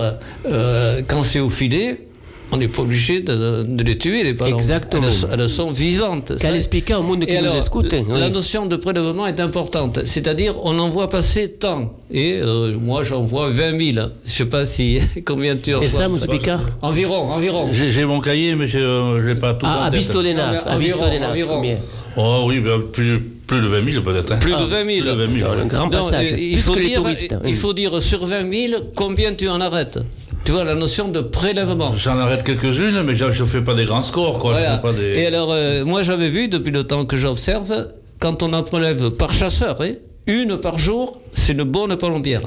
euh, quand c'est au filet, on n'est pas obligé de, de les tuer, les palombes. Exactement. Elles, elles sont vivantes. Qu'elle Ça- expliquait au monde qui nous écoute. hein, la oui. notion de prélèvement est importante. C'est-à-dire, on en voit passer tant. Et euh, moi, j'en vois 20 000. Je ne sais pas si <laughs> combien tu en C'est ça, monsieur Picard Environ, environ. J'ai mon cahier, mais je n'ai pas tout Ah, en à tête. Bistolénas, à Environ, Bistolénas, environ. combien Oh oui, ben, plus, plus de 20 000 peut-être. hein. Plus Ah, de 20 000. Plus de 20 000. Un ouais. grand Donc, passage, il, plus faut que les dire, touristes. il faut dire sur 20 000, combien tu en arrêtes? Tu vois, la notion de prélèvement. J'en arrête quelques-unes, mais je ne fais pas des grands scores. Quoi. Je Voilà. fais pas des... Et alors, euh, moi, j'avais vu, depuis le temps que j'observe, quand on en prélève par chasseur, hein, une par jour, c'est une bonne palombière.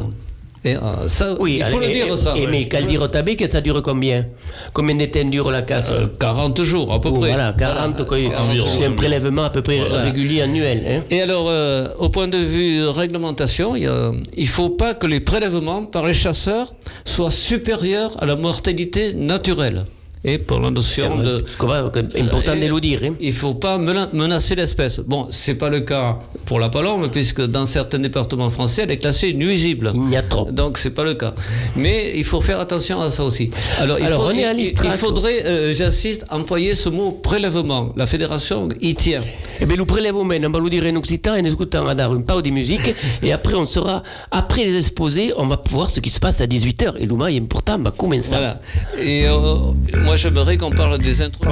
Et, euh, ça, Oui, il faut et- le dire et- ça. Et oui. mais Caldir Tabé, que ça dure combien? Combien temps dure la casse? Euh, 40 jours à peu Oh, près. Voilà, 40, quoi, environ, c'est un prélèvement à peu près Voilà. régulier annuel. hein. Et alors, euh, au point de vue réglementation, il ne faut pas que les prélèvements par les chasseurs soient supérieurs à la mortalité naturelle. Et pour la notion de... Comment- important de le dire. hein. Il ne faut pas mena- menacer l'espèce. Bon, ce n'est pas le cas pour la palombe, puisque dans certains départements français, elle est classée nuisible. Il y a trop. Donc, c'est pas le cas. Mais il faut faire attention à ça aussi. Alors, il, Alors, faut- on est à il- il, faudrait, euh, j'insiste, employer ce mot prélèvement. La fédération y tient. Eh bien, le prélèvement, on va le dire en occitan, en écoutant à une pause de musique, et après, on sera, après les exposés, on va voir ce qui se passe à 18h. Et l'Ouma est important, va commencer. Voilà. Et euh, moi, j'aimerais qu'on parle des intros.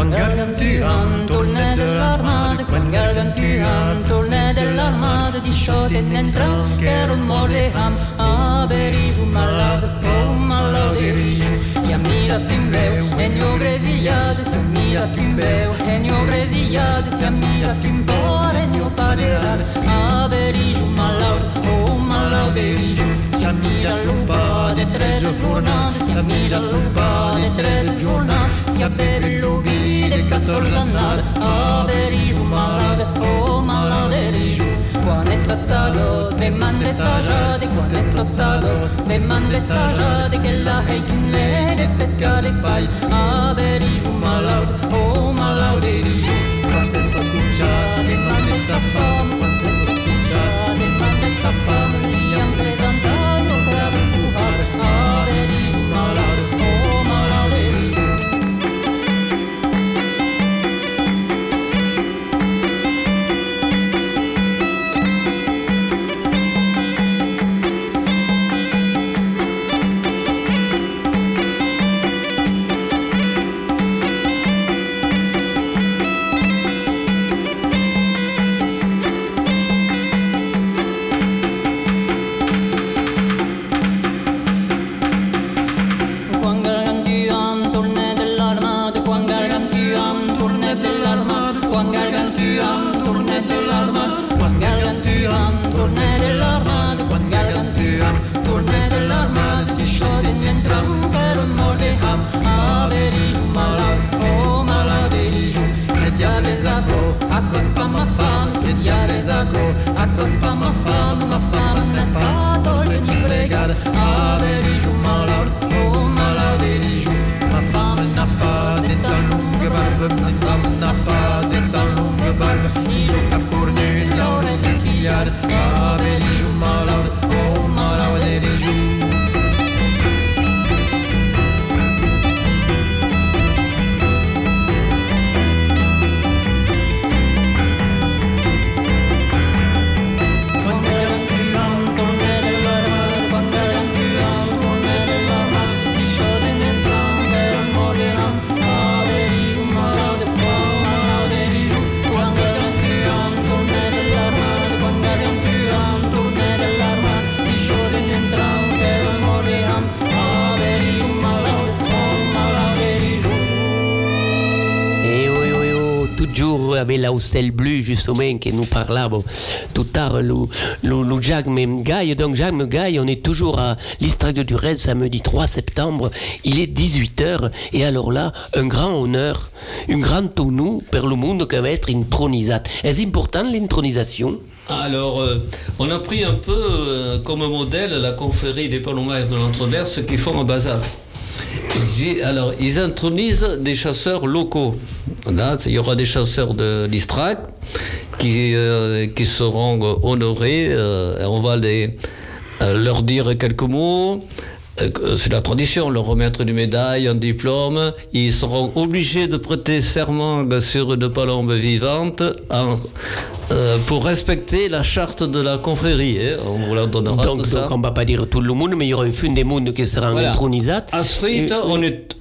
Quan gargantuan torna dell'armata, quan gargantuan torna dell'armata di sciote n'entra che rumore ham a beriju malade, oh malade riju. Si ammira pimbeu, e nio gresigliate, si ammira pimbeu, e nio gresigliate, si ammira pimbeu, e nio paderade, a beriju malade, oh malade riju. Si ammira l'umpa de tre giornate, si ammira l'umpa de tre giornate, si beve il lubi de 14 annate, a beriju malade, oh malade riju. Quando è stazzato, de mande tajate, quando è stazzato, de mande tajate, che la hei kinne de secca de pai, a beriju malade, oh malade riju. Quando è staccucciato, de mande zaffam, quando è staccucciato, de mande Oh. Hostel bleue, justement, que nous parlons tout l'heure, le, le, le Jacques Gaille. Donc, Jacques Gaille, on est toujours à l'Istrac de Durez, samedi 3 septembre. Il est 18h. Et alors là, un grand honneur, une grande tonneau pour le monde qui va être intronisat. Est-ce important l'intronisation? Alors, euh, on a pris un peu euh, comme modèle la confrérie des palomaires de l'Entre-Mer, ce qu'ils font en Bazas. Alors, ils intronisent des chasseurs locaux. Il y aura des chasseurs de l'Istrac qui, euh, qui seront honorés. euh, on va euh, leur dire quelques mots. Euh, C'est la tradition, leur remettre une médaille, un diplôme. Ils seront obligés de prêter serment sur une palombe vivante en- euh, pour respecter la charte de la confrérie. hein. On vous leur donnera donc, tout ça. donc, on va pas dire tout le monde, mais il y aura une fin des mondes qui sera Voilà. intronisat. Ensuite, on est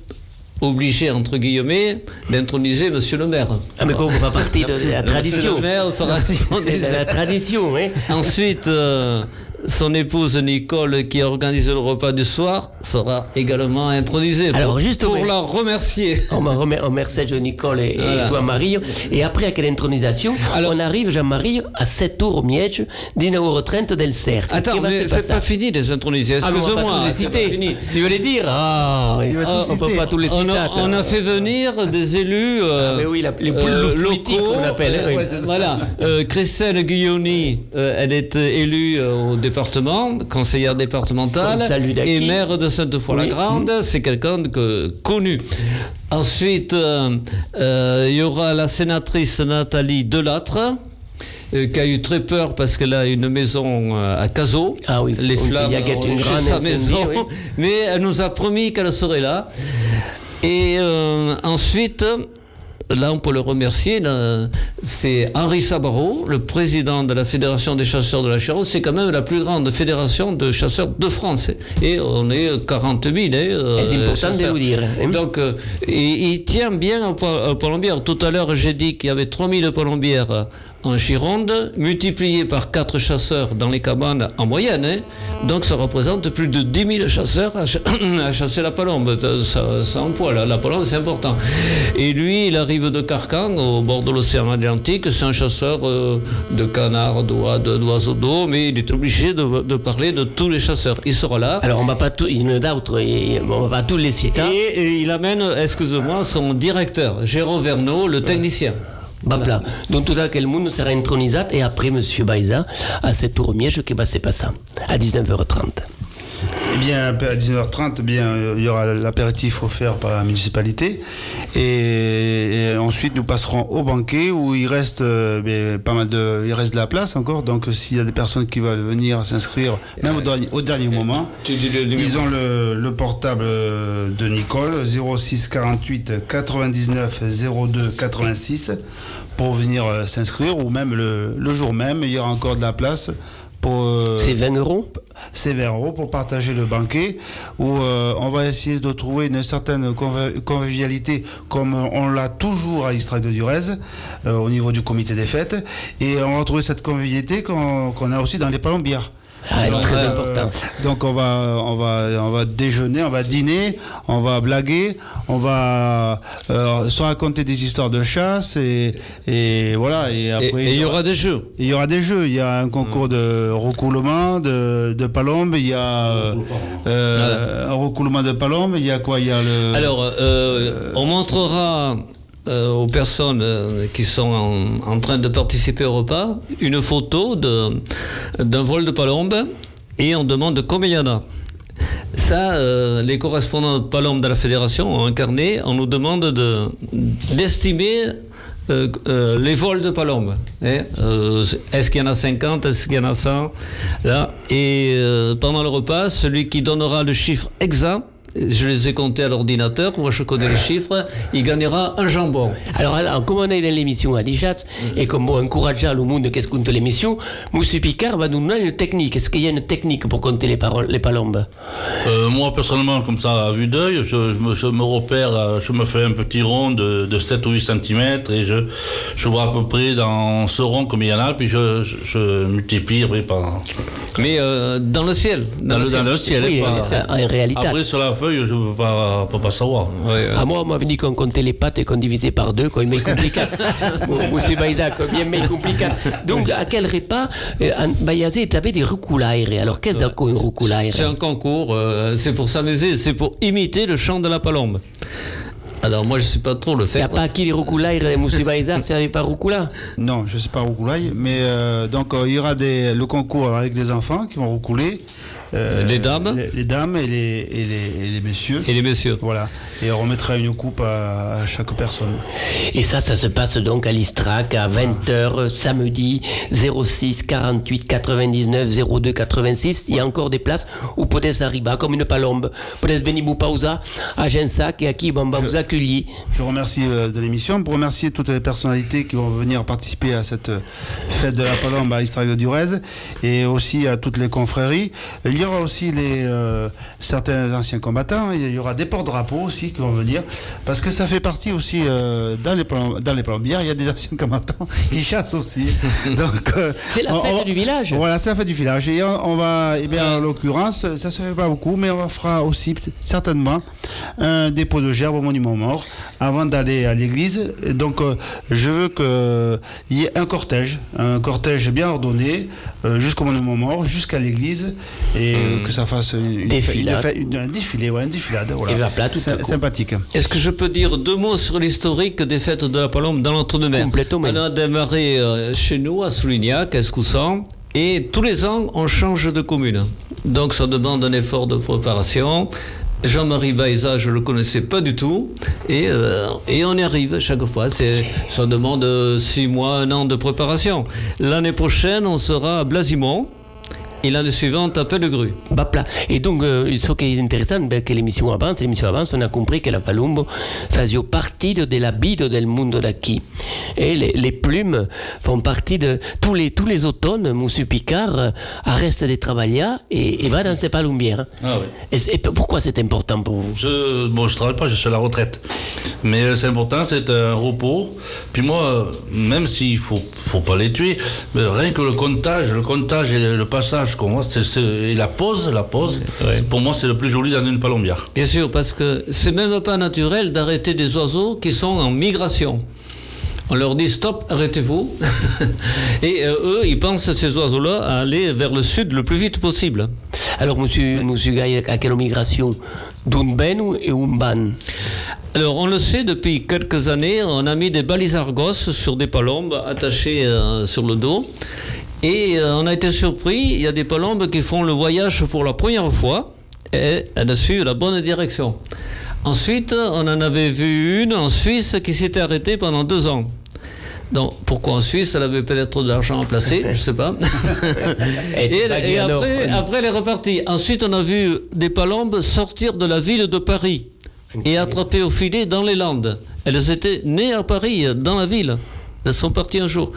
obligé, entre guillemets, d'introniser Monsieur le maire. Ah, mais quoi, on va partir de la Monsieur tradition. le maire sera de <laughs> la tradition, hein. Ensuite, euh, son épouse Nicole, qui organise le repas du soir, sera également intronisée. Alors, pour, la remercier. <laughs> On remercie Jean-Nicole et, et Voilà. toi, Marie. Et après, avec l'intronisation, Alors- on arrive, Jean-Marie, à 7 heures au Miège, 19h30 d'Elser. Attends, qui va mais c'est pas fini les intronisés. Ah, Excuse-moi. fini. Tu veux les dire? Ah, oui. tous on peut citer. pas tous les On citer. a, on a fait venir des élus euh, Ah, mais oui, la- les poules euh, locaux. on appelle, oui. euh, voilà. Euh, Christelle Guilloni, euh, elle est élue euh, au département, conseillère départementale et maire de Sainte-Foy-la-Grande. C'est quelqu'un de que- connu. Ensuite, euh, euh, il y aura la sénatrice Nathalie Delattre. euh, qui a eu très peur parce qu'elle a une maison à Cazaux. Ah oui, les flammes ont grande sa maison. oui. <laughs> Mais elle nous a promis qu'elle serait là. Et euh, ensuite, là, on peut le remercier. là, C'est Henri Sabaro, le président de la Fédération des chasseurs de la Charente. C'est quand même la plus grande fédération de chasseurs de France. Et on est 40 000. hein, euh, C'est important de le dire. hein. Donc, euh, il tient bien au, pa- au palombière. Tout à l'heure, j'ai dit qu'il y avait 3000 palombières euh, en Gironde, multiplié par 4 chasseurs dans les cabanes en moyenne. hein. Donc, ça représente plus de 10 000 chasseurs à, ch- <clears throat> à chasser la palombe. Ça, ça, la, la palombe, c'est important. Et lui, il arrive de Carcan, au bord de l'océan Atlantique. C'est un chasseur euh, de canards, d'oiseaux d'eau, mais il est obligé de, de parler de tous les chasseurs. Il sera là. Alors, on va pas tout, il et on va pas tous les citer. Et, et il amène, excuse-moi, son directeur, Jérôme Verneau, le technicien. Babla. Donc tout à quel monde sera intronisé et après Monsieur Baïza à cette tour Miège qui va se passer à 19h30. Eh bien, à 19h30, eh bien, euh, il y aura l'apéritif offert par la municipalité. Et, et ensuite, nous passerons au banquet où il reste, euh, pas mal de, il reste de la place encore. Donc, s'il y a des personnes qui veulent venir s'inscrire, même au dernier, au dernier moment, ils ont le, le portable euh, de Nicole, 06 48 99 02 86, pour venir euh, s'inscrire. Ou même le, le jour même, il y aura encore de la place. Pour, euh, C'est 20 euros c'est 20 euros pour partager le banquet où euh, on va essayer de trouver une certaine conv- convivialité comme on l'a toujours à l'Istrac de Durez euh, au niveau du comité des fêtes et on va trouver cette convivialité qu'on qu'on a aussi dans les palombières. Ah, donc, très euh, important. donc on va, on va, on va déjeuner, on va dîner, on va blaguer, on va euh, se raconter des histoires de chasse et, et voilà. Et après, et il y aura des jeux. il y aura des jeux, il y a un concours de recoulement de, de palombe, il y a euh, euh, un recoulement de palombe, il y a quoi? Il y a le... Alors, euh, on montrera euh, aux personnes euh, qui sont en, train de participer au repas une photo d'un vol de palombe et on demande combien il y en a. Ça, euh, les correspondants de Palombe de la Fédération ont un carnet. On nous demande de- d'estimer les vols de Palombe. Euh, Est-ce qu'il y en a 50 Est-ce qu'il y en a 100 Là. Et pendant le repas, celui qui donnera le chiffre exact, je les ai comptés à l'ordinateur, moi je connais le chiffre, il gagnera un jambon. Alors, alors, comme on est dans l'émission à Dijats, et comme on encourage le monde qu'est-ce compte l'émission, Moussou Picard va nous donner une technique. Est-ce qu'il y a une technique pour compter les, paroles, les palombes? Euh, moi, personnellement, comme ça, à vue d'œil, je, je me, je me repère, euh, je me fais un petit rond de, de 7 ou 8 cm et je, je vois à peu près dans ce rond combien il y en a, puis je, je, je multiplie après par. Mais euh, dans le ciel. Dans, le, dans le ciel. Oui, pas- en- en réalité. Après, sur la feuille, je ne peux pas, peux pas savoir. À moi, on m'avait dit qu'on comptait les pattes et qu'on divisait par deux, quoi, mais compliqué. <laughs> Monsieur Baïza, bien mais compliqué. Donc, à quel repas, euh, Bayazé, tu avais des roucoulaires. Alors, qu'est-ce qu'un roucoulaire C'est un concours, euh, c'est pour s'amuser, c'est pour imiter le chant de la palombe. Alors moi je sais pas trop le Il n'y a pas qui les roucoulaires, Monsieur Baïza, ne savait pas roucoula? Non, je sais pas roucoulaille, mais euh, donc euh, il y aura des, le concours avec les enfants qui vont roucouler. Euh, Les dames les, les dames et les, et les, et les messieurs. Et les messieurs. Voilà. Et on remettra une coupe à, à chaque personne. Et ça, ça se passe donc à l'Istrac à 20h samedi 06 48 99 02 86. Il y a encore des places où peut-être arriver comme une palombe. Peut-être venir vous pausa à Gensac et à qui bon, bah, vous accueillis. Je remercie euh, de l'émission pour remercier toutes les personnalités qui vont venir participer à cette euh, fête de la Palombe à Istrac de Durez et aussi à toutes les confréries. Il y aura aussi les, euh, certains anciens combattants, il y aura des porte-drapeaux aussi qui vont venir parce que ça fait partie aussi euh, dans, les dans les palombières, il y a des anciens combattants <laughs> qui chassent aussi. <laughs> Donc, euh, C'est la fête on- du village. Voilà, c'est la fête du village. Et on on va, eh bien, en l'occurrence, ça se fait pas beaucoup, mais on fera aussi certainement un dépôt de gerbe au monument mort avant d'aller à l'église. Donc, je veux qu'il y ait un cortège, un cortège bien ordonné jusqu'au monument mort, jusqu'à l'église, et euh, que ça fasse une, Défilade. une- une- un défilé, ouais, une défilade. Voilà. Et va plat, tout. Sympathique. Est-ce que je peux dire deux mots sur l'historique des fêtes de la Palombe dans l'entre-deux-mer Complètement. On a démarré euh, chez nous, à Soulignac, à Escoussan, et tous les ans, on change de commune. Donc ça demande un effort de préparation. Jean-Marie Baïza, je le connaissais pas du tout, et, euh, et on y arrive chaque fois. Ça demande six mois, un an de préparation. L'année prochaine, on sera à Blasimont, et l'année suivante à Pellegru. Bah, plat. Et donc, euh, ce qui est intéressant, ben, que l'émission avance, l'émission avance, on a compris que la Palumbo faisait partie de, de la vida del mundo daqui. Et les, les plumes font partie de tous les, tous les automnes, Monsieur Picard euh, arrête de travailler et, et va dans ses palumbières. Ah oui. Et, et pourquoi c'est important pour vous? Je, bon, je travaille pas, je suis à la retraite. Mais euh, c'est important, c'est un repos. Puis moi, euh, même s'il faut, faut pas les tuer, mais rien que le comptage, le comptage et le, le passage c'est, c'est- et la pause, la pause, c'est- pour moi, c'est le plus joli dans une palombière. Bien sûr, parce que c'est même pas naturel d'arrêter des oiseaux qui sont en migration. On leur dit stop, arrêtez-vous. <laughs> Et euh, eux, ils pensent, ces oiseaux-là, à aller vers le sud le plus vite possible. Alors, Monsieur, monsieur Gaïa, à quelle migration? D'un ben et un ban Alors, on le sait, depuis quelques années, on a mis des balises Argos sur des palombes attachées euh, sur le dos. Et euh, on a été surpris, il y a des palombes qui font le voyage pour la première fois et elle a su la bonne direction. Ensuite, on en avait vu une en Suisse qui s'était arrêtée pendant deux ans. Donc, pourquoi en Suisse Elle avait peut-être de l'argent à placer, je ne sais pas. <laughs> Et après, après, elle est repartie. Ensuite, on a vu des palombes sortir de la ville de Paris et attraper au filet dans les Landes. Elles étaient nées à Paris, dans la ville. Elles sont parties un jour.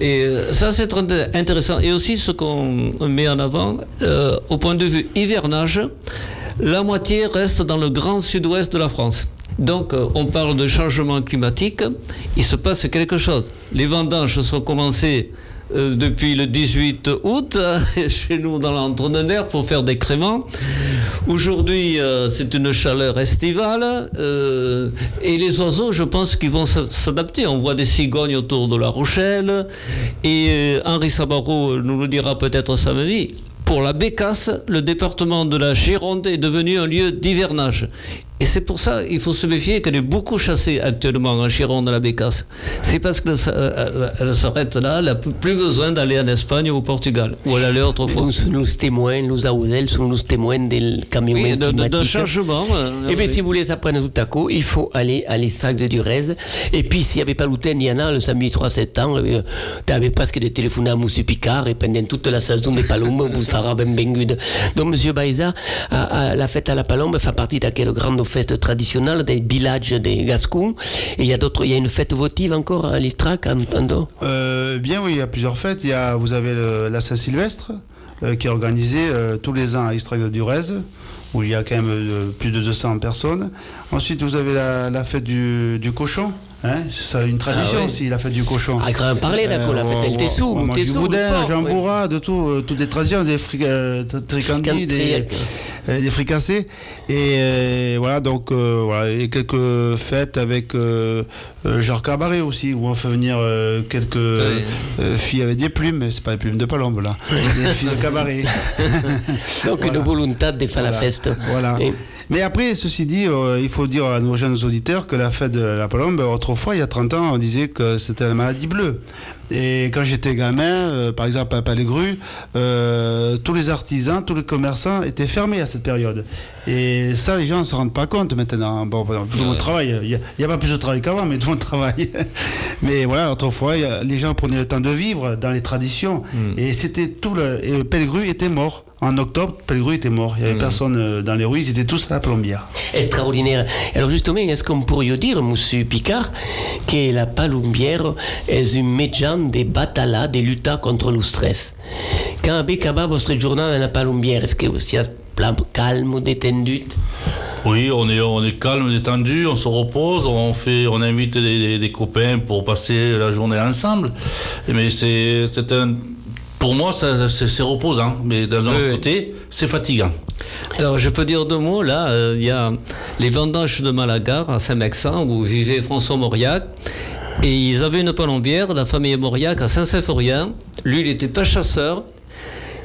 Et euh, ça, c'est intéressant. Et aussi, ce qu'on met en avant, euh, au point de vue hivernage, la moitié reste dans le grand sud-ouest de la France. Donc, euh, on parle de changement climatique. Il se passe quelque chose. Les vendanges sont commencées euh, depuis le 18 août, <laughs> chez nous dans l'entre-deux-mer, pour faire des créments. Aujourd'hui, euh, c'est une chaleur estivale. euh, et les oiseaux, je pense qu'ils vont s'adapter. On voit des cigognes autour de La Rochelle. Et Henri Sabaro nous le dira peut-être samedi. Pour la Bécasse, le département de la Gironde est devenu un lieu d'hivernage. Et c'est pour ça qu'il faut se méfier qu'elle est beaucoup chassée actuellement en Gironde, la Bécasse. C'est parce qu'elle elle- elle s'arrête là, elle n'a plus besoin d'aller en Espagne ou au Portugal, où elle allait autrefois. Nous, nous témoins, nous audels sont nous témoins del camion Oui, de- de- d'un changement. euh, Eh bien, oui. si vous voulez apprendre tout à coup, il faut aller à l'Istrac de Durez. Et puis, s'il n'y avait pas l'hôtel, il y en a le samedi 3 septembre. Eh tu avais presque des téléphones à Moussu Picard et pendant toute la saison des Palombes, <laughs> vous fera ben bengude. Donc, Monsieur Baïza, à- à la fête à la Palombe fait partie de quelle grande fête traditionnelle des villages des Gascons. Et il y a d'autres, il y a une fête votive encore à l'Istrac, en entendant. Euh, bien oui, il y a plusieurs fêtes. Il y a, vous avez la Saint-Sylvestre euh, qui est organisée euh, tous les ans à Istrac de Durez, où il y a quand même plus de 200 personnes. Ensuite, vous avez la, fête du cochon. Hein, c'est une tradition Ah ouais. aussi, la fête du cochon. Ah, grand parler, d'accord, la fête del on- Tessou, on mange du boudin, jamboura, de tout, euh, toutes les traditions, des fric, euh, tricandis, des, euh, des fricassés. Et euh, voilà, donc, euh, voilà, et quelques fêtes avec euh, euh, Jean Cabaret aussi, où on fait venir euh, quelques euh, filles avec des plumes, c'est pas des plumes de palombe là, des filles de cabaret. <laughs> Donc, Voilà. une volonté de faire la Voilà. Voilà. Et- Mais après, ceci dit, euh, il faut dire à nos jeunes auditeurs que la fête de la palombe, autrefois, il y a 30 ans, on disait que c'était la maladie bleue. Et quand j'étais gamin, euh, par exemple à Palais-Gru, euh, tous les artisans, tous les commerçants étaient fermés à cette période. Et ça, les gens ne se rendent pas compte maintenant. Bon, tout le monde travaille. Il n'y a, pas plus de travail qu'avant, mais tout le monde travaille. <laughs> mais voilà, autrefois, a- les gens prenaient le temps de vivre dans les traditions. Et c'était tout le. Et était mort. En octobre, Pellegru était mort. Il n'y avait personne euh, dans les rues, ils étaient tous à la plombière. Extraordinaire. Alors justement, est-ce qu'on pourrait dire, Monsieur Picard, que la palumbière est un médian de bataille, de lutte contre le stress? Quand avez acabé votre journée dans la palumbière, est-ce que vous êtes plan calme, détendu Oui, on est, on est calme, détendu, on se repose, on, fait, on invite des, des- des copains pour passer la journée ensemble. Mais c'est c'est un. Pour moi, ça- c'est reposant, mais d'un autre Oui, côté, c'est fatigant. Alors, je peux dire deux mots. Là, euh, il y a les vendanges de Malaga, à Saint-Mexan, où vivait François Mauriac. Et ils avaient une palombière, la famille Mauriac, à Saint-Symphorien. Lui, il n'était pas chasseur.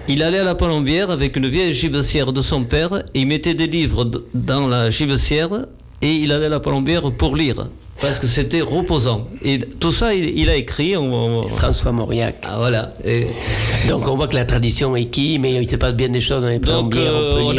Il allait à la palombière avec une vieille gibecière de son père. Et il mettait des livres dans la gibecière et il allait à la palombière pour lire. Parce que c'était reposant. Et tout ça, il, il a écrit. on- on- François Mauriac. Ah, voilà. Et- Donc on voit que la tradition est qui, mais il se passe bien des choses dans les donc, euh, on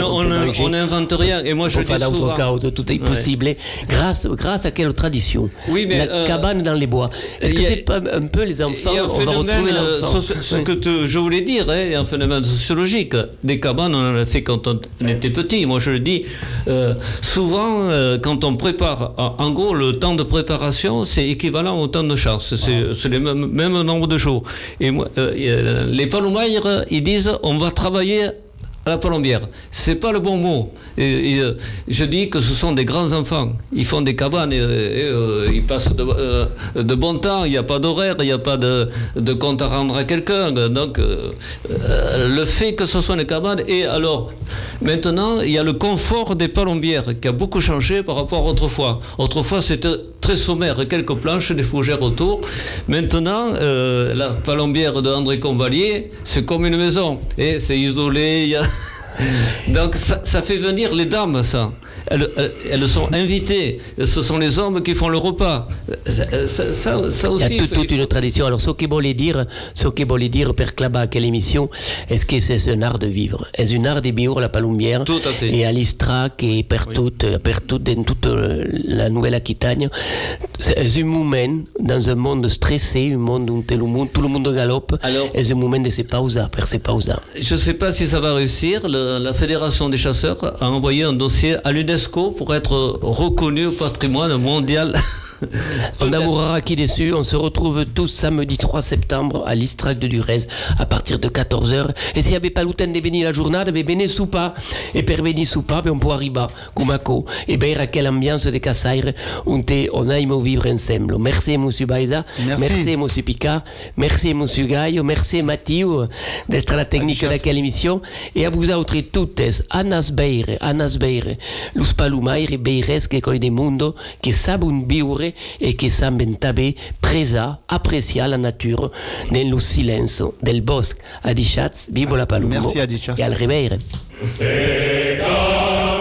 on n'invente rien. Et moi, je dis souvent. cas, tout est Ouais. possible. Grâce, grâce à quelle tradition? Oui, mais, La euh, cabane dans les bois. Est-ce que c'est pas un peu les enfants On va retrouver euh, l'enfant? ce Oui. que te- je voulais dire, hein, il y a un phénomène sociologique. Des cabanes, on en a fait quand on était petit. Moi, je le dis, euh, souvent, euh, quand on prépare, en gros, le temps de préparation, c'est équivalent au temps de chasse. C'est le même, même nombre de jours. Et moi, euh, euh, les palomaires, ils disent, on va travailler la palombière. C'est pas le bon mot. Euh, je dis que ce sont des grands enfants. Ils font des cabanes et, euh, ils passent de, euh, bon temps. Il n'y a pas d'horaire, il n'y a pas de, compte à rendre à quelqu'un. Donc, euh, le fait que ce soit des cabanes. Et alors, maintenant, il y a le confort des palombières qui a beaucoup changé par rapport à autrefois. Autrefois, c'était très sommaire, quelques planches, des fougères autour. Maintenant, la palombière de André Combalier, c'est comme une maison. Et c'est isolé, il y a... <laughs> Donc ça, ça fait venir les dames, ça. Elles, elles- sont invitées. Ce sont les hommes qui font le repas. Ça, ça- ça- ça Il aussi. y a tout- fait- toute une tradition. Alors, ce que voulait dire, ce que voulait dire per Claba, quelle émission, est-ce que c'est un art de vivre? Est-ce un art de vivre la palombière Tout à fait. Et à l'Istrac et per tout, dans toute euh, la Nouvelle-Aquitagne. C'est un moment, dans un monde stressé, un monde où tout le monde, tout le monde galope, Alors- est un moment de se pausa, per se pausa. Je ne sais pas si ça va réussir. Le- la Fédération des chasseurs a envoyé un dossier à l'UNESCO pour être reconnu au patrimoine mondial. <laughs> On amourera qui dessus. On se retrouve tous samedi 3 septembre à l'Istrac de Durez à partir de 14h. Et s'il n'y avait pas le temps de venir la journée, ben venez soupa. Et per soupa, ben on peut arriver, Kumako. Et ben à quelle ambiance de Cassaire, on, te, on aime vivre ensemble. Merci, monsieur Baïza. Merci. monsieur Picard. Merci, monsieur Gaio. Merci, Mathieu, d'être à la technique de quelle émission. Et à vous autres toutes, Anas Beire, Anas Beire, los palumaire beires que coi de mundo, que sabun viure e che saben tabe presa, appreciar la natura nello silenzio del bosco. Adichatz, vivo la palumbo. Merci, Adichatz. E al reveire. Seca